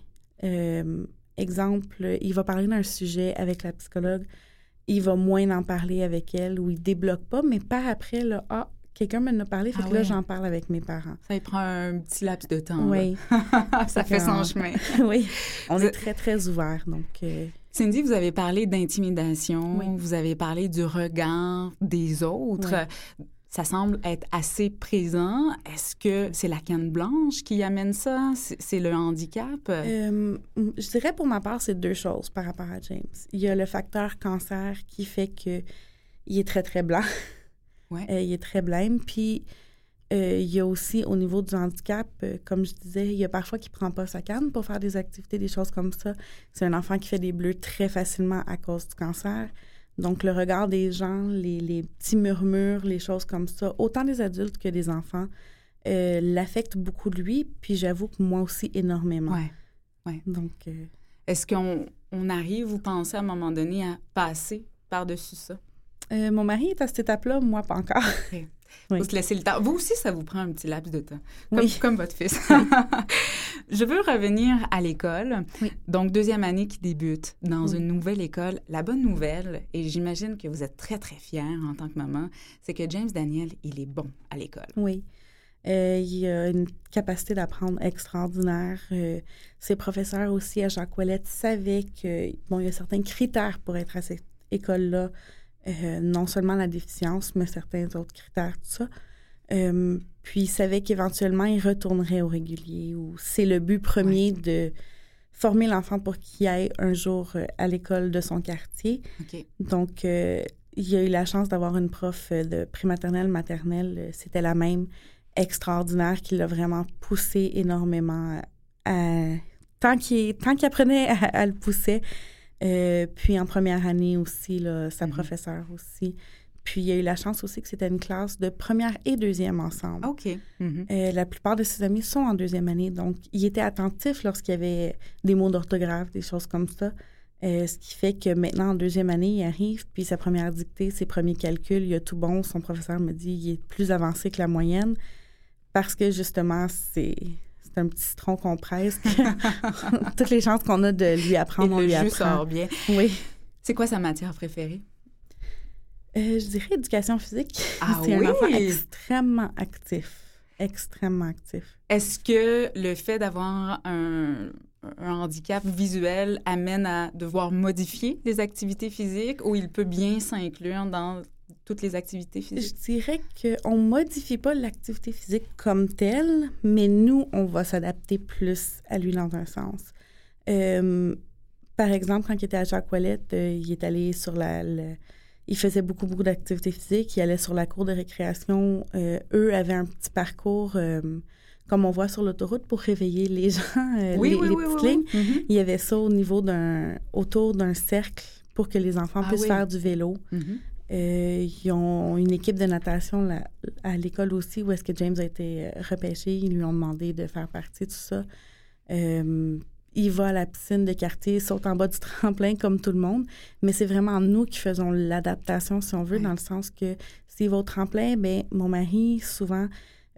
Exemple, il va parler d'un sujet avec la psychologue, il va moins en parler avec elle ou il débloque pas, mais par après, là, ah, quelqu'un m'en a parlé, fait Ah que là, j'en parle avec mes parents. Ça y prend un petit laps de temps. Oui, ça fait son chemin. oui. On est très, très ouverts, donc... euh, Cindy, vous avez parlé d'intimidation, Oui. vous avez parlé du regard des autres. Ça semble être assez présent. Est-ce que c'est la canne blanche qui amène ça? C'est c'est le handicap? Euh, je dirais pour ma part, c'est deux choses par rapport à James. Il y a le facteur cancer qui fait que il est très, très blanc. Ouais. Euh, il est très blême. Puis, euh, il y a aussi, au niveau du handicap, euh, comme je disais, il y a parfois qui ne prend pas sa canne pour faire des activités, des choses comme ça. C'est un enfant qui fait des bleus très facilement à cause du cancer. Donc, le regard des gens, les, les petits murmures, les choses comme ça, autant des adultes que des enfants, euh, l'affectent beaucoup lui. Puis, j'avoue que moi aussi, énormément. Ouais. Donc, euh, Est-ce qu'on on arrive, vous pensez, à un moment donné, à passer par-dessus ça? Euh, mon mari est à cette étape-là, moi, pas encore. Faut se laisser le temps. Vous aussi, ça vous prend un petit laps de temps, comme, Oui. comme votre fils. Je veux revenir à l'école. Oui. Donc, deuxième année qui débute dans une nouvelle école. La bonne nouvelle, et j'imagine que vous êtes très, très fière en tant que maman, c'est que James Daniel, il est bon à l'école. Oui. Euh, il a une capacité d'apprendre extraordinaire. Euh, ses professeurs aussi à Jacques Ouellette savaient que bon, il y a certains critères pour être à cette école-là. Euh, non seulement la déficience, mais certains autres critères, tout ça. Euh, puis il savait qu'éventuellement, il retournerait au régulier ou c'est le but premier de former l'enfant pour qu'il aille un jour euh, à l'école de son quartier. Donc, euh, il a eu la chance d'avoir une prof de prématernelle, maternelle. C'était la même, extraordinaire, qui l'a vraiment poussé énormément. À, tant qu'il tant qu'il apprenait, à, à le pousser. Euh, puis en première année aussi, là, sa Mhm. professeure aussi. Puis il a eu la chance aussi que c'était une classe de première et deuxième ensemble. OK. Mhm. Euh, la plupart de ses amis sont en deuxième année, donc il était attentif lorsqu'il y avait des mots d'orthographe, des choses comme ça. Euh, ce qui fait que maintenant, en deuxième année, il arrive, puis sa première dictée, ses premiers calculs, il a tout bon. Son professeur me dit il est plus avancé que la moyenne parce que justement, c'est c'est un petit citron qu'on presse. Toutes les chances qu'on a de lui Et apprendre, on le lui jeu apprend. sort bien. Oui. C'est quoi sa matière préférée? Euh, je dirais éducation physique. Ah c'est un enfant oui? extrêmement actif. Extrêmement actif. Est-ce que le fait d'avoir un, un handicap visuel amène à devoir modifier les activités physiques ou il peut bien s'inclure dans toutes les activités Je physiques? dirais qu'on ne modifie pas l'activité physique comme telle, mais nous, on va s'adapter plus à lui dans un sens. Euh, par exemple, quand il était à Jacques Ouellette, euh, il est allé sur la, la- Il faisait beaucoup, beaucoup d'activités physiques. Il allait sur la cour de récréation. Euh, eux avaient un petit parcours comme on voit sur l'autoroute pour réveiller les gens, Oui, les, oui, les oui, petites lignes. Mhm. Il y avait ça au niveau d'un, autour d'un cercle pour que les enfants Ah puissent faire du vélo. Mhm. Euh, ils ont une équipe de natation là, à l'école aussi où est-ce que James a été euh, repêché. Ils lui ont demandé de faire partie de tout ça. Euh, il va à la piscine de quartier, saute en bas du tremplin comme tout le monde, mais c'est vraiment nous qui faisons l'adaptation, si on veut, dans le sens que s'il va au tremplin, ben mon mari, souvent,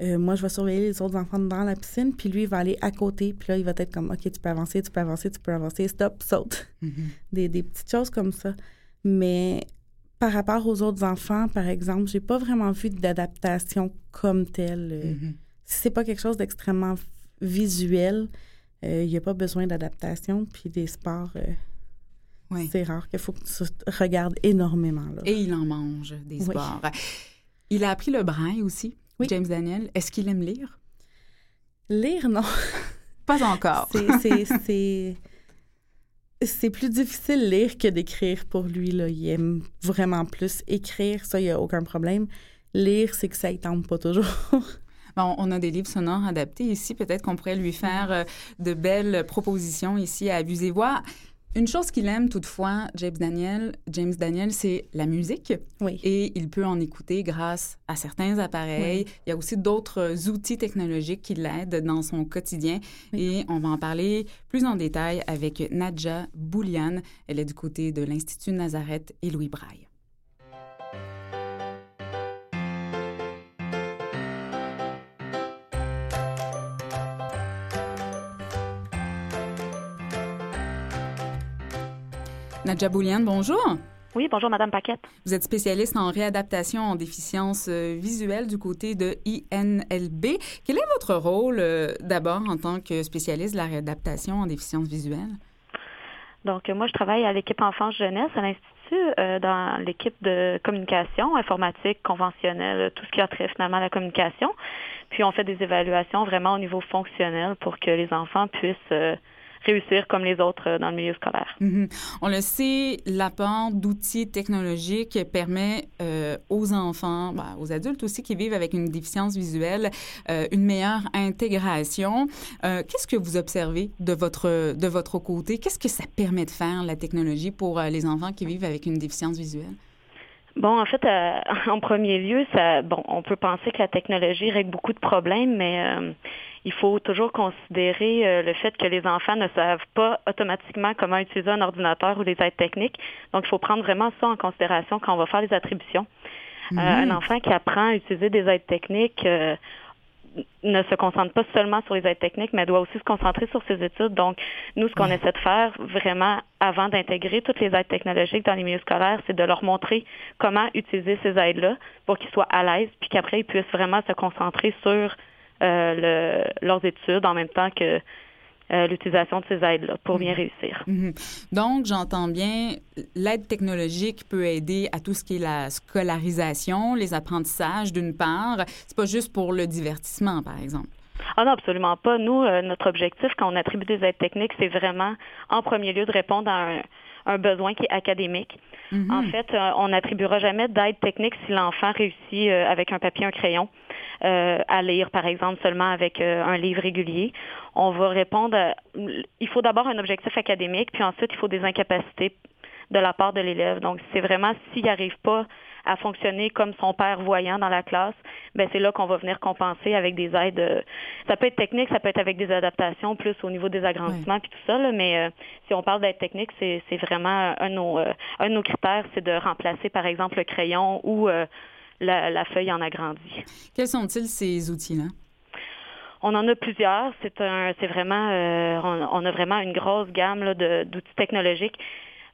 euh, moi, je vais surveiller les autres enfants dans la piscine, puis lui, il va aller à côté, puis là, il va être comme, OK, tu peux avancer, tu peux avancer, tu peux avancer, stop, saute Mhm. des, des petites choses comme ça. Mais par rapport aux autres enfants, par exemple, j'ai pas vraiment vu d'adaptation comme telle. Euh, Mhm. Si c'est pas quelque chose d'extrêmement visuel, euh, il n'y a pas besoin d'adaptation. Puis des sports, euh, Oui. c'est rare qu'il faut que tu regardes énormément. Là. Et il en mange des Oui. sports. Il a appris le braille aussi, Oui. James Daniel. Est-ce qu'il aime lire? Lire, non. Pas encore. C'est- c'est- plus difficile lire que d'écrire pour lui. Là. Il aime vraiment plus écrire, ça, il n'y a aucun problème. Lire, c'est que ça ne tente pas toujours. Bon, on a des livres sonores adaptés ici. Peut-être qu'on pourrait lui faire euh, de belles propositions ici à Abusez Voix. Une chose qu'il aime toutefois, James Daniel, James Daniel, c'est la musique Oui. et il peut en écouter grâce à certains appareils. Il y a aussi d'autres outils technologiques qui l'aident dans son quotidien et on va en parler plus en détail avec Nadja Boulian. Elle est du côté de l'Institut Nazareth et Louis Braille. Nadja Boulian, bonjour. Oui, bonjour, Madame Paquette. Vous êtes spécialiste en réadaptation en déficience euh, visuelle du côté de INLB. Quel est votre rôle euh, d'abord en tant que spécialiste de la réadaptation en déficience visuelle? Donc, euh, moi, je travaille à l'équipe enfance-jeunesse à l'Institut, euh, dans l'équipe de communication, informatique, conventionnelle, tout ce qui a trait finalement à la communication. Puis, on fait des évaluations vraiment au niveau fonctionnel pour que les enfants puissent euh, réussir comme les autres euh, dans le milieu scolaire. Mhm. On le sait, l'apport d'outils technologiques permet euh, aux enfants, ben, aux adultes aussi qui vivent avec une déficience visuelle, euh, une meilleure intégration. Euh, Qu'est-ce que vous observez de votre, de votre côté? Qu'est-ce que ça permet de faire, la technologie, pour les enfants qui vivent avec une déficience visuelle? Bon, en fait, en premier lieu, ça, bon, on peut penser que la technologie règle beaucoup de problèmes, mais il faut toujours considérer euh, le fait que les enfants ne savent pas automatiquement comment utiliser un ordinateur ou les aides techniques. Donc, il faut prendre vraiment ça en considération quand on va faire les attributions. Euh, un enfant qui apprend à utiliser des aides techniques euh, ne se concentre pas seulement sur les aides techniques, mais doit aussi se concentrer sur ses études. Donc, nous, ce qu'on essaie de faire vraiment avant d'intégrer toutes les aides technologiques dans les milieux scolaires, c'est de leur montrer comment utiliser ces aides-là pour qu'ils soient à l'aise, puis qu'après, ils puissent vraiment se concentrer sur le, leurs études en même temps que euh, l'utilisation de ces aides-là pour bien réussir. Mhm. Donc, j'entends bien, l'aide technologique peut aider à tout ce qui est la scolarisation, les apprentissages d'une part. C'est pas juste pour le divertissement, par exemple. Ah non, absolument pas. Nous, euh, notre objectif quand on attribue des aides techniques, c'est vraiment, en premier lieu, de répondre à un, un besoin qui est académique. Mhm. En fait, euh, on n'attribuera jamais d'aide technique si l'enfant réussit euh, avec un papier, un crayon, euh, à lire, par exemple, seulement avec euh, un livre régulier. On va répondre, à- il faut d'abord un objectif académique, puis ensuite, il faut des incapacités de la part de l'élève. Donc, c'est vraiment s'il n'arrive pas à fonctionner comme son père voyant dans la classe, ben c'est là qu'on va venir compenser avec des aides. euh, ça peut être technique, ça peut être avec des adaptations plus au niveau des agrandissements puis tout ça, là, mais euh, si on parle d'aide technique, c'est c'est vraiment un de, nos, euh, un de nos critères, c'est de remplacer par exemple le crayon ou euh, la, la feuille en agrandi. Quels sont-ils ces outils-là? On en a plusieurs. C'est un, c'est vraiment, euh, on, on a vraiment une grosse gamme là, de- d'outils technologiques.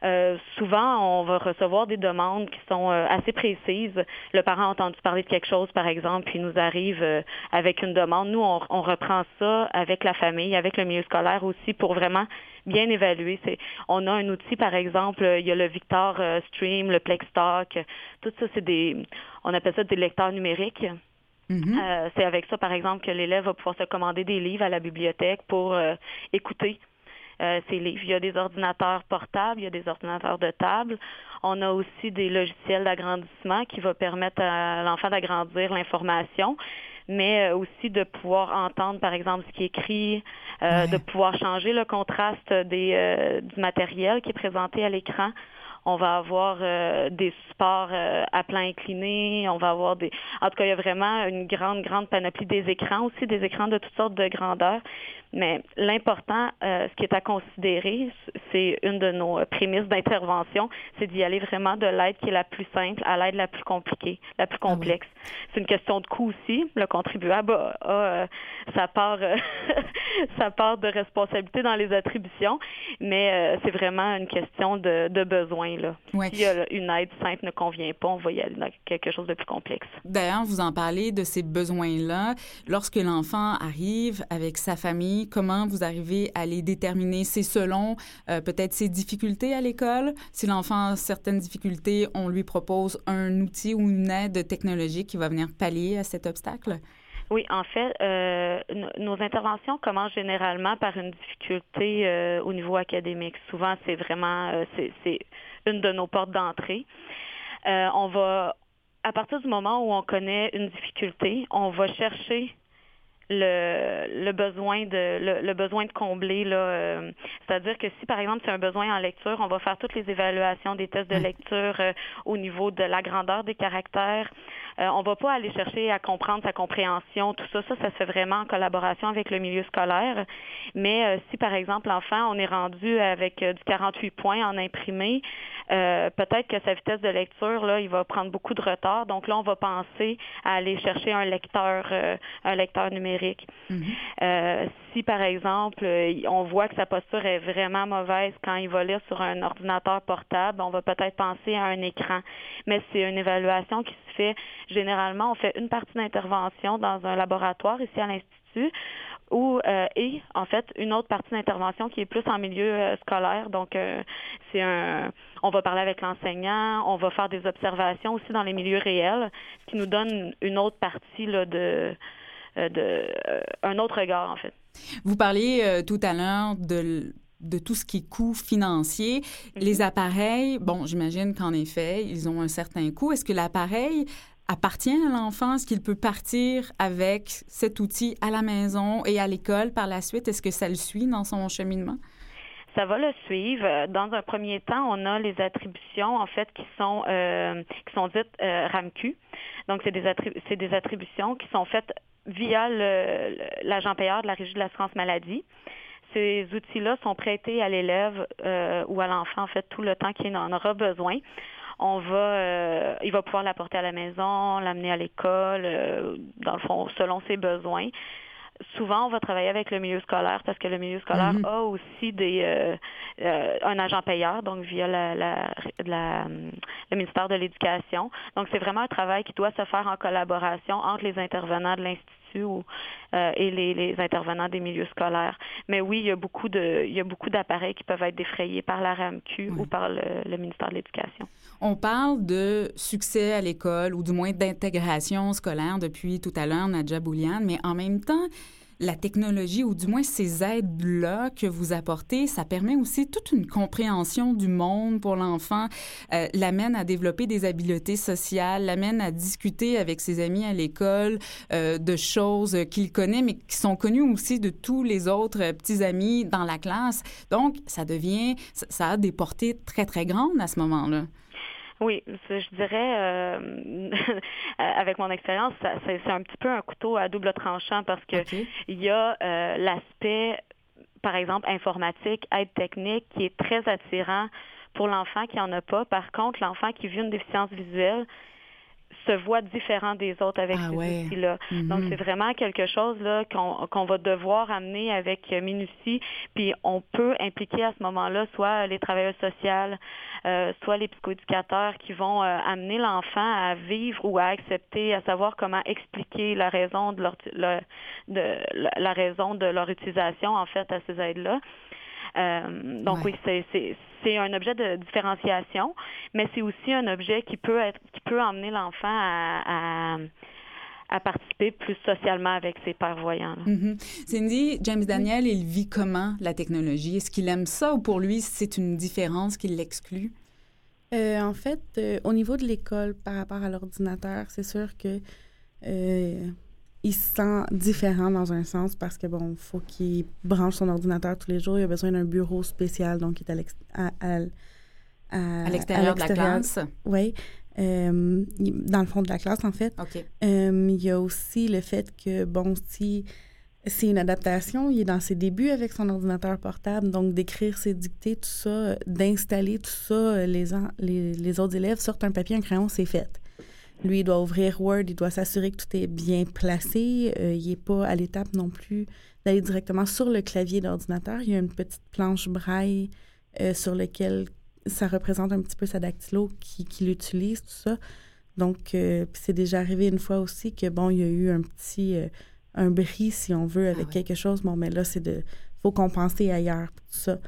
Euh, souvent, on va recevoir des demandes qui sont euh, assez précises. Le parent a entendu parler de quelque chose, par exemple, puis il nous arrive euh, avec une demande. Nous, on, on reprend ça avec la famille, avec le milieu scolaire aussi, pour vraiment bien évaluer. On a un outil, par exemple, il y a le Victor Stream, le Plextalk. Tout ça, c'est des, on appelle ça des lecteurs numériques. Mhm. Euh, c'est avec ça, par exemple, que l'élève va pouvoir se commander des livres à la bibliothèque pour euh, écouter euh, ces livres. Il y a des ordinateurs portables, il y a des ordinateurs de table. On a aussi des logiciels d'agrandissement qui vont permettre à l'enfant d'agrandir l'information mais euh, aussi de pouvoir entendre, par exemple, ce qui est écrit, euh, de pouvoir changer le contraste des, du matériel qui est présenté à l'écran. On va avoir des supports à plan incliné. On va avoir des. En tout cas, il y a vraiment une grande, grande panoplie des écrans aussi, des écrans de toutes sortes de grandeurs. Mais l'important, euh, ce qui est à considérer, c'est une de nos prémices d'intervention, c'est d'y aller vraiment de l'aide qui est la plus simple à l'aide la plus compliquée, la plus ah complexe. C'est une question de coût aussi. Le contribuable a, euh, sa part, euh, sa part de responsabilité dans les attributions, mais c'est vraiment une question de, de besoin. Là. Si une aide simple ne convient pas, on va y aller dans quelque chose de plus complexe. D'ailleurs, vous en parlez de ces besoins-là. Lorsque l'enfant arrive avec sa famille, comment vous arrivez à les déterminer? C'est selon euh, peut-être ses difficultés à l'école. Si l'enfant a certaines difficultés, on lui propose un outil ou une aide technologique qui va venir pallier à cet obstacle? Oui, en fait, euh, nos interventions commencent généralement par une difficulté euh, au niveau académique. Souvent, c'est vraiment une de nos portes d'entrée. on va, à partir du moment où on connaît une difficulté, on va chercher le, le besoin de le, besoin de combler là euh, c'est-à-dire que si par exemple c'est un besoin en lecture on va faire toutes les évaluations des tests de lecture euh, au niveau de la grandeur des caractères euh, on va pas aller chercher à comprendre sa compréhension tout ça ça ça se fait vraiment en collaboration avec le milieu scolaire mais si par exemple l'enfant on est rendu avec du 48 points en imprimé peut-être que sa vitesse de lecture là il va prendre beaucoup de retard donc là on va penser à aller chercher un lecteur un lecteur numérique Mhm. Euh, si, par exemple, on voit que sa posture est vraiment mauvaise quand il va lire sur un ordinateur portable, on va peut-être penser à un écran. Mais c'est une évaluation qui se fait généralement, on fait une partie d'intervention dans un laboratoire ici à l'Institut ou euh, et en fait une autre partie d'intervention qui est plus en milieu euh, scolaire. Donc c'est un on va parler avec l'enseignant, on va faire des observations aussi dans les milieux réels, ce qui nous donne une autre partie là, de euh, de, euh, un autre regard, en fait. Vous parliez euh, tout à l'heure de de tout ce qui est coût financier. Mhm. Les appareils, bon, j'imagine qu'en effet, ils ont un certain coût. Est-ce que l'appareil appartient à l'enfant? Est-ce qu'il peut partir avec cet outil à la maison et à l'école par la suite? Est-ce que ça le suit dans son cheminement? Ça va le suivre. Dans un premier temps, on a les attributions en fait qui sont qui sont dites RAMQ. Donc c'est des c'est des attributions qui sont faites via l'agent payeur de la Régie de l'assurance maladie. Ces outils-là sont prêtés à l'élève euh, ou à l'enfant, en fait, tout le temps qu'il en aura besoin. On va, euh, il va pouvoir l'apporter à la maison, l'amener à l'école, euh, dans le fond, selon ses besoins souvent, on va travailler avec le milieu scolaire parce que le milieu scolaire mhm. a aussi des un agent payeur, donc via la, la, le ministère de l'Éducation. Donc, c'est vraiment un travail qui doit se faire en collaboration entre les intervenants de l'Institut euh, et les, intervenants des milieux scolaires. Mais oui, il y a beaucoup de, il y a beaucoup d'appareils qui peuvent être défrayés par la RAMQ ou par le, le ministère de l'Éducation. On parle de succès à l'école ou du moins d'intégration scolaire depuis tout à l'heure, Nadja Boulian, mais en même temps, la technologie, ou du moins ces aides-là que vous apportez, ça permet aussi toute une compréhension du monde pour l'enfant, euh, l'amène à développer des habiletés sociales, l'amène à discuter avec ses amis à l'école euh, de choses qu'il connaît, mais qui sont connues aussi de tous les autres petits amis dans la classe. Donc, ça devient, ça a des portées très, très grandes à ce moment-là. Oui, je dirais, euh, avec mon expérience, c'est un petit peu un couteau à double tranchant parce que il y a euh, l'aspect, par exemple, informatique, aide technique, qui est très attirant pour l'enfant qui en a pas. Par contre, l'enfant qui vit une déficience visuelle, se voit différent des autres avec ah ces outils-là. Mm-hmm. Donc, c'est vraiment quelque chose là qu'on va devoir amener avec minutie, puis on peut impliquer à ce moment-là soit les travailleurs sociaux, euh, soit les psychoéducateurs qui vont euh, amener l'enfant à vivre ou à accepter, à savoir comment expliquer la raison de leur, de, la raison de leur utilisation en fait à ces aides-là. Euh, donc oui, c'est un objet de différenciation, mais c'est aussi un objet qui peut être qui peut emmener l'enfant à, à participer plus socialement avec ses pères voyants. Mm-hmm. Cindy, James Daniel, il vit comment la technologie? Est-ce qu'il aime ça ou pour lui, c'est une différence qui l'exclut? Euh, en fait, euh, au niveau de l'école, par rapport à l'ordinateur, c'est sûr que euh, il se sent différent dans un sens parce que, bon, faut qu'il branche son ordinateur tous les jours. Il a besoin d'un bureau spécial, donc il est à, à, à, l'extérieur de la classe? Oui. dans le fond de la classe, en fait. OK. il y a aussi le fait que, bon, si c'est une adaptation. Il est dans ses débuts avec son ordinateur portable, donc d'écrire ses dictées, tout ça, d'installer tout ça, les, les, les, autres élèves sortent un papier, un crayon, c'est fait. Lui, il doit ouvrir Word, il doit s'assurer que tout est bien placé. Euh, il n'est pas à l'étape non plus d'aller directement sur le clavier d'ordinateur. Il y a une petite planche braille euh, sur laquelle ça représente un petit peu sa dactylo qui, qui l'utilise, tout ça. Donc, euh, c'est déjà arrivé une fois aussi que, bon, il y a eu un petit un bris, si on veut, avec ah quelque chose. Bon, mais là, c'est de. faut compenser ailleurs, tout ça.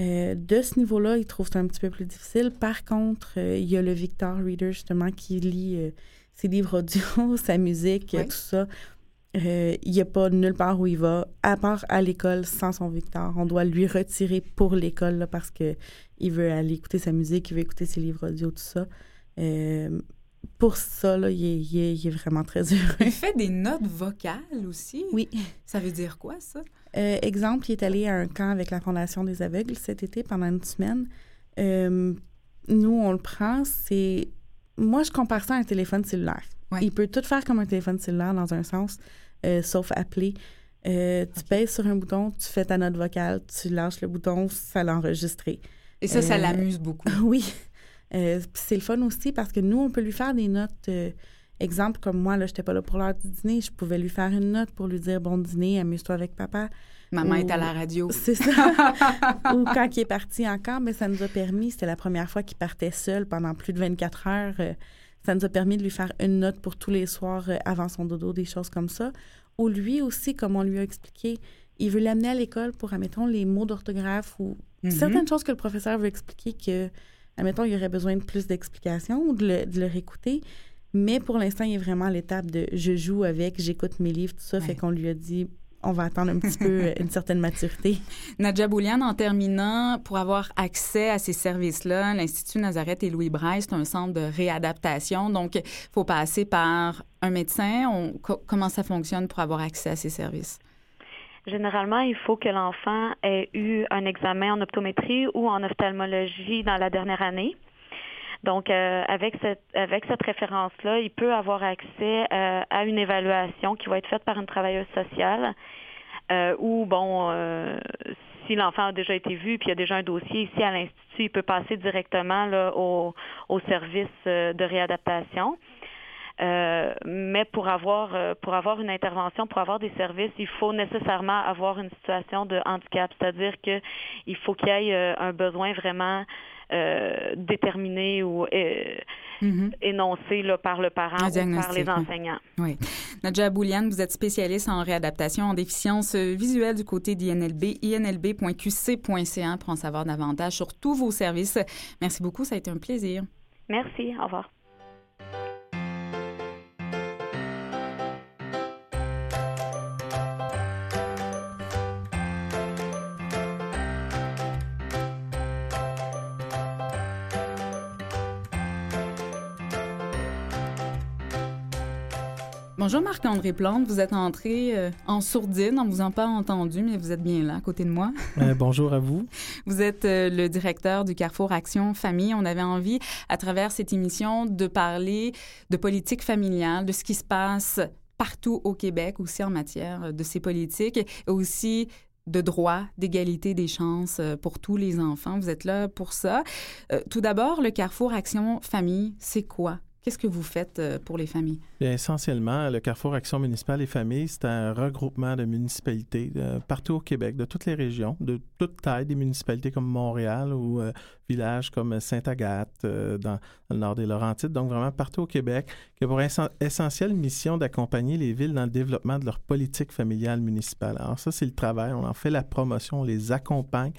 Euh, de ce niveau-là, il trouve ça un petit peu plus difficile. Par contre, euh, il y a le Victor Reader, justement, qui lit euh, ses livres audio, sa musique, tout ça. il n'y a pas nulle part où il va, à part à l'école, sans son Victor. On doit lui retirer pour l'école parce que il veut aller écouter sa musique, il veut écouter ses livres audio, tout ça pour ça, là, il, est, vraiment très heureux. Il fait des notes vocales aussi? Oui. Ça veut dire quoi, ça? Euh, exemple, il est allé à un camp avec la Fondation des aveugles cet été pendant une semaine. Euh, nous, on le prend, c'est... Moi, je compare ça à un téléphone cellulaire. Il peut tout faire comme un téléphone cellulaire dans un sens, euh, sauf appeler. tu pèses sur un bouton, tu fais ta note vocale, tu lâches le bouton, ça l'a enregistré. Et ça, ça l'amuse beaucoup. Oui. Euh, c'est le fun aussi parce que nous, on peut lui faire des notes. Euh, exemple, comme moi, là, j'étais pas là pour l'heure du dîner, je pouvais lui faire une note pour lui dire bon dîner, amuse-toi avec papa. Maman est à la radio. C'est ça. Ou quand il est parti encore, mais ça nous a permis, c'était la première fois qu'il partait seul pendant plus de 24 heures. Euh, ça nous a permis de lui faire une note pour tous les soirs avant son dodo, des choses comme ça. Ou lui aussi, comme on lui a expliqué, il veut l'amener à l'école pour, admettons, les mots d'orthographe ou mm-hmm. certaines choses que le professeur veut expliquer que admettons, il y aurait besoin de plus d'explications ou de le, de réécouter. Mais pour l'instant, il est vraiment à l'étape de je joue avec, j'écoute mes livres, tout ça. Fait qu'on lui a dit on va attendre un petit peu euh, une certaine maturité. Nadja Bouliane, en terminant, pour avoir accès à ces services-là, l'Institut Nazareth et Louis Braille, c'est un centre de réadaptation. Donc, il faut passer par un médecin. comment ça fonctionne pour avoir accès à ces services? Généralement, il faut que l'enfant ait eu un examen en optométrie ou en ophtalmologie dans la dernière année. Donc, euh, avec cette, avec cette référence-là, il peut avoir accès euh, à une évaluation qui va être faite par une travailleuse sociale euh, ou, bon, si l'enfant a déjà été vu puis il y a déjà un dossier ici à l'Institut, il peut passer directement au, au service de réadaptation. Euh, mais pour avoir euh, pour avoir une intervention, pour avoir des services, il faut nécessairement avoir une situation de handicap, c'est-à-dire que il faut qu'il y ait euh, un besoin vraiment déterminé ou mm-hmm. énoncé là, par le parent ou par les enseignants. Oui. Nadja Bouliane, vous êtes spécialiste en réadaptation en déficience visuelle du côté d'INLB, inlb.qc.ca pour en savoir davantage sur tous vos services. Merci beaucoup, ça a été un plaisir. Merci, au revoir. Bonjour Marc-André Plante, vous êtes entré euh, en sourdine, on vous a pas entendu, mais vous êtes bien là, à côté de moi. Euh, bonjour à vous. Vous êtes euh, le directeur du Carrefour Action Famille. On avait envie, à travers cette émission, de parler de politique familiale, de ce qui se passe partout au Québec, aussi en matière de ces politiques, et aussi de droit, d'égalité des chances pour tous les enfants. Vous êtes là pour ça. tout d'abord, le Carrefour Action Famille, c'est quoi? Qu'est-ce que vous faites euh, pour les familles? Bien, essentiellement, le Carrefour Action municipale et familles, c'est un regroupement de municipalités euh, partout au Québec, de toutes les régions, de toute taille, des municipalités comme Montréal ou euh, villages comme Sainte-Agathe dans, le nord des Laurentides, donc vraiment partout au Québec, qui a pour essentielle mission d'accompagner les villes dans le développement de leur politique familiale municipale. Alors ça, c'est le travail. On en fait la promotion, on les accompagne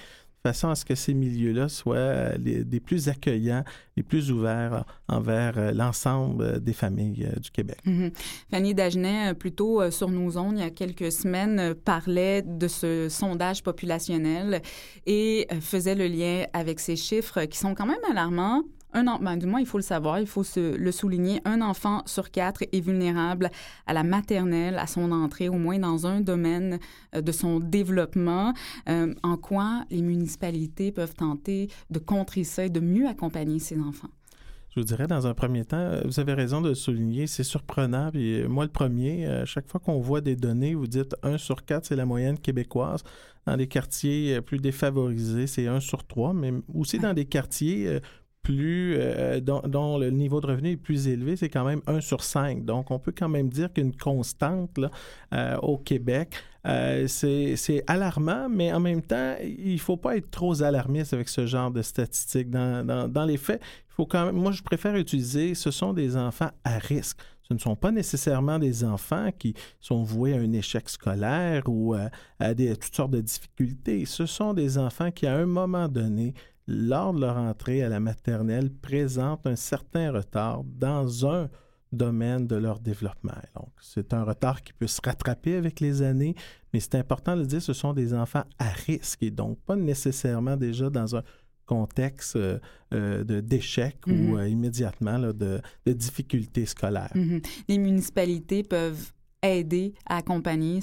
façon à ce que ces milieux-là soient les, des plus accueillants, les plus ouverts envers l'ensemble des familles du Québec. Mhm. Fanny Dagenet, plutôt sur nos ondes, il y a quelques semaines, parlait de ce sondage populationnel et faisait le lien avec ces chiffres qui sont quand même alarmants un an, ben, du moins, il faut le savoir, il faut se, le souligner, un enfant sur quatre est vulnérable à la maternelle, à son entrée, au moins dans un domaine euh, de son développement. Euh, en quoi les municipalités peuvent tenter de contrer ça et de mieux accompagner ces enfants? Je vous dirais, dans un premier temps, euh, vous avez raison de le souligner, c'est surprenant. Puis moi, le premier, chaque fois qu'on voit des données, vous dites 1 sur 4, c'est la moyenne québécoise. Dans les quartiers plus défavorisés, c'est 1 sur 3, mais aussi dans des quartiers plus, euh, dont, le niveau de revenu est plus élevé, c'est quand même 1 sur 5. Donc, on peut quand même dire qu'une constante euh, au Québec, euh, c'est alarmant, mais en même temps, il ne faut pas être trop alarmiste avec ce genre de statistiques. Dans, dans, dans, les faits, il faut quand même, moi, je préfère utiliser, ce sont des enfants à risque. Ce ne sont pas nécessairement des enfants qui sont voués à un échec scolaire ou à, des, à toutes sortes de difficultés. Ce sont des enfants qui, à un moment donné, lors de leur entrée à la maternelle, présentent un certain retard dans un domaine de leur développement. Donc, c'est un retard qui peut se rattraper avec les années, mais c'est important de le dire, ce sont des enfants à risque et donc pas nécessairement déjà dans un contexte euh, euh, de d'échec ou Mhm. euh, immédiatement là, de, de difficultés scolaires. Mhm. Les municipalités peuvent aider à accompagner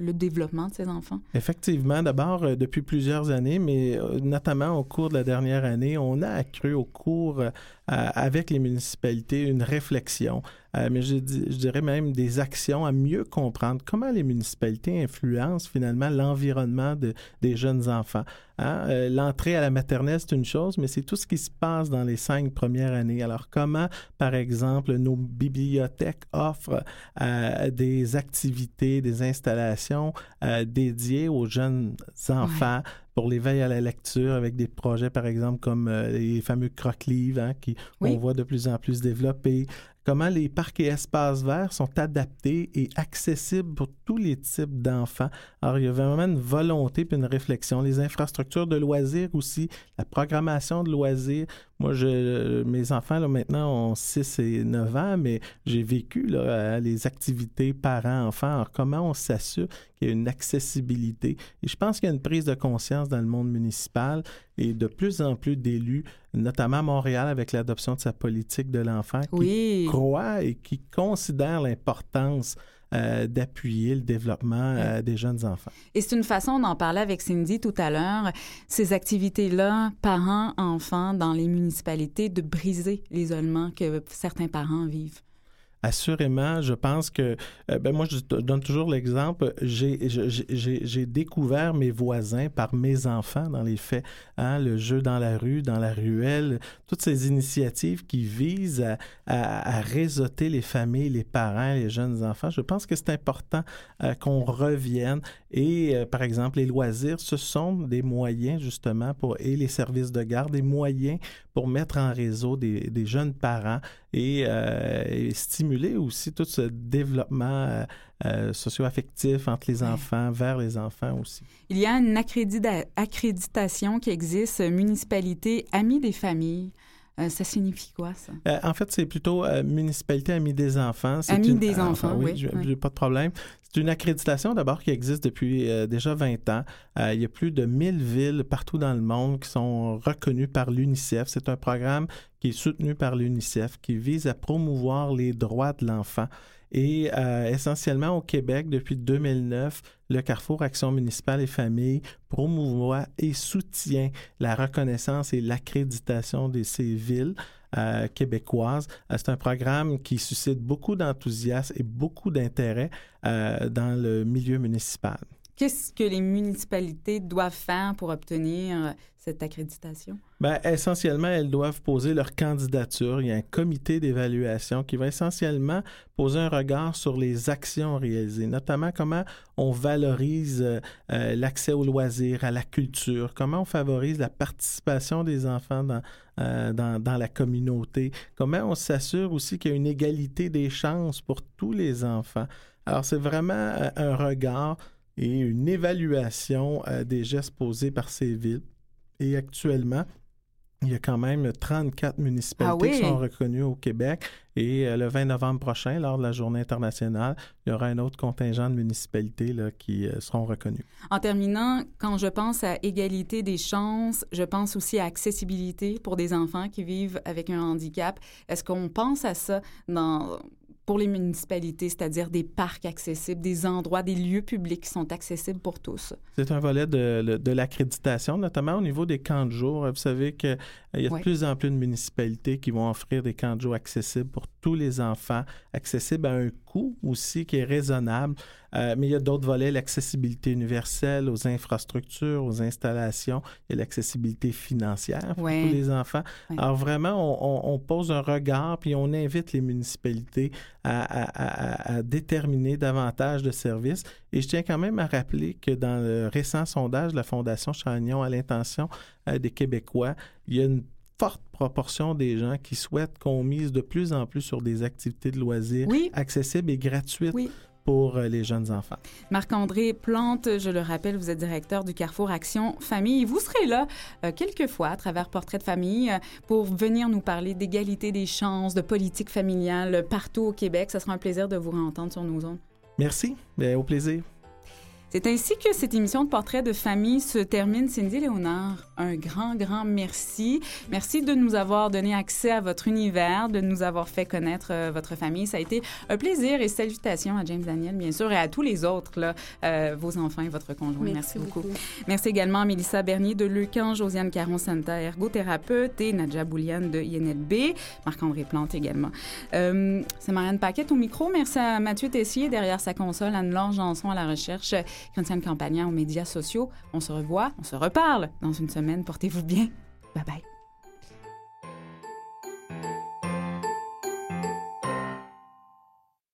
le développement de ces enfants? Effectivement, d'abord, euh, depuis plusieurs années, mais euh, notamment au cours de la dernière année, on a accru au cours, euh, avec les municipalités, une réflexion, euh, mais je, dirais même des actions à mieux comprendre comment les municipalités influencent finalement l'environnement de, des jeunes enfants. Hein? Euh, L'entrée à la maternelle, c'est une chose, mais c'est tout ce qui se passe dans les cinq premières années. Alors, comment, par exemple, nos bibliothèques offrent euh, des activités, des installations euh, dédiées aux jeunes enfants pour l'éveil à la lecture avec des projets, par exemple, comme euh, les fameux croque-livres hein, qui Oui. on voit de plus en plus développés. Comment les parcs et espaces verts sont adaptés et accessibles pour tous les types d'enfants. Alors, il y a vraiment une volonté puis une réflexion. Les infrastructures de loisirs aussi, la programmation de loisirs. Moi, je, mes enfants, là, maintenant, ont 6 et 9 ans, mais j'ai vécu là, les activités parents-enfants. Alors, comment on s'assure qu'il y a une accessibilité? Et je pense qu'il y a une prise de conscience dans le monde municipal et de plus en plus d'élus, notamment à Montréal avec l'adoption de sa politique de l'enfant, qui croient et qui considèrent l'importance euh, d'appuyer le développement euh, des jeunes enfants. Et c'est une façon d'en parler avec Cindy tout à l'heure, ces activités-là, parents, enfants, dans les municipalités, de briser l'isolement que certains parents vivent. Assurément, je pense que, euh, ben moi, je donne toujours l'exemple, j'ai découvert mes voisins par mes enfants dans les faits, hein, le jeu dans la rue, dans la ruelle, toutes ces initiatives qui visent à, à, à réseauter les familles, les parents, les jeunes enfants. Je pense que c'est important euh, qu'on revienne et, euh, par exemple, les loisirs, ce sont des moyens justement pour, et les services de garde, des moyens pour mettre en réseau des, des jeunes parents et, euh, et stimuler aussi tout ce développement euh, euh, socio-affectif entre les enfants, vers les enfants aussi. Il y a une accrédita- accréditation qui existe, municipalité Amis des familles. Euh, ça signifie quoi, ça? Euh, en fait, c'est plutôt euh, municipalité Amis des enfants. Une- des ah, enfants, enfin, oui, j'ai oui. j'ai pas de problème. C'est une accréditation d'abord qui existe depuis euh, déjà 20 ans. Euh, il y a plus de 1000 villes partout dans le monde qui sont reconnues par l'UNICEF. C'est un programme qui est soutenu par l'UNICEF qui vise à promouvoir les droits de l'enfant. Et euh, essentiellement au Québec, depuis 2009, le Carrefour Action municipale et famille promouvoit et soutient la reconnaissance et l'accréditation de ces villes euh, québécoises. Euh, c'est un programme qui suscite beaucoup d'enthousiasme et beaucoup d'intérêt dans le milieu municipal. Qu'est-ce que les municipalités doivent faire pour obtenir cette accréditation? Ben, essentiellement, elles doivent poser leur candidature. Il y a un comité d'évaluation qui va essentiellement poser un regard sur les actions réalisées, notamment comment on valorise euh, euh, l'accès aux loisirs, à la culture, comment on favorise la participation des enfants dans, euh, dans, la communauté, comment on s'assure aussi qu'il y a une égalité des chances pour tous les enfants. Alors, c'est vraiment un regard et une évaluation des gestes posés par ces villes. Et actuellement, il y a quand même 34 municipalités Ah oui? qui sont reconnues au Québec. Et euh, le 20 novembre prochain, lors de la journée internationale, il y aura un autre contingent de municipalités là, qui euh, seront reconnues. En terminant, quand je pense à égalité des chances, je pense aussi à accessibilité pour des enfants qui vivent avec un handicap. Est-ce qu'on pense à ça dans, pour les municipalités, c'est-à-dire des parcs accessibles, des endroits, des lieux publics qui sont accessibles pour tous? C'est un volet de, de l'accréditation, notamment au niveau des camps de jour. Vous savez qu'il y a Ouais. de plus en plus de municipalités qui vont offrir des camps de jour accessibles pour tous les enfants, accessibles à un coût aussi qui est raisonnable. Euh, mais il y a d'autres volets, l'accessibilité universelle aux infrastructures, aux installations et l'accessibilité financière pour Ouais. tous les enfants. Ouais. Alors vraiment, on, pose un regard puis on invite les municipalités à, à- à- à déterminer davantage de services. Et je tiens quand même à rappeler que dans le récent sondage de la Fondation Chagnon à l'intention euh, des Québécois, il y a une forte proportion des gens qui souhaitent qu'on mise de plus en plus sur des activités de loisirs Oui. accessibles et gratuites Oui. pour euh, les jeunes enfants. Marc-André Plante, je le rappelle, vous êtes directeur du Carrefour Action Famille. Vous serez là euh, quelques fois à travers Portrait de famille euh, pour venir nous parler d'égalité des chances, de politique familiale euh, partout au Québec. Ce sera un plaisir de vous entendre sur nos ondes. Merci, Bien, au plaisir. C'est ainsi que cette émission de Portrait de famille se termine. Cindy Léonard, un grand, grand merci. Merci de nous avoir donné accès à votre univers, de nous avoir fait connaître euh, votre famille. Ça a été un plaisir et salutations à James Daniel, bien sûr, et à tous les autres, là, euh, vos enfants et votre conjoint. Merci, beaucoup. Merci également à Mélissa Bernier de Leucan, Josiane Caron-Santa, ergothérapeute, et Nadja Bouliane de INLB, Marc-André Plante également. Euh, C'est Marianne Paquette au micro. Merci à Mathieu Tessier derrière sa console, Anne-Laure Janson à la recherche, Christiane Campagnan aux médias sociaux. On se revoit, on se reparle dans une semaine. Portez-vous bien. Bye bye.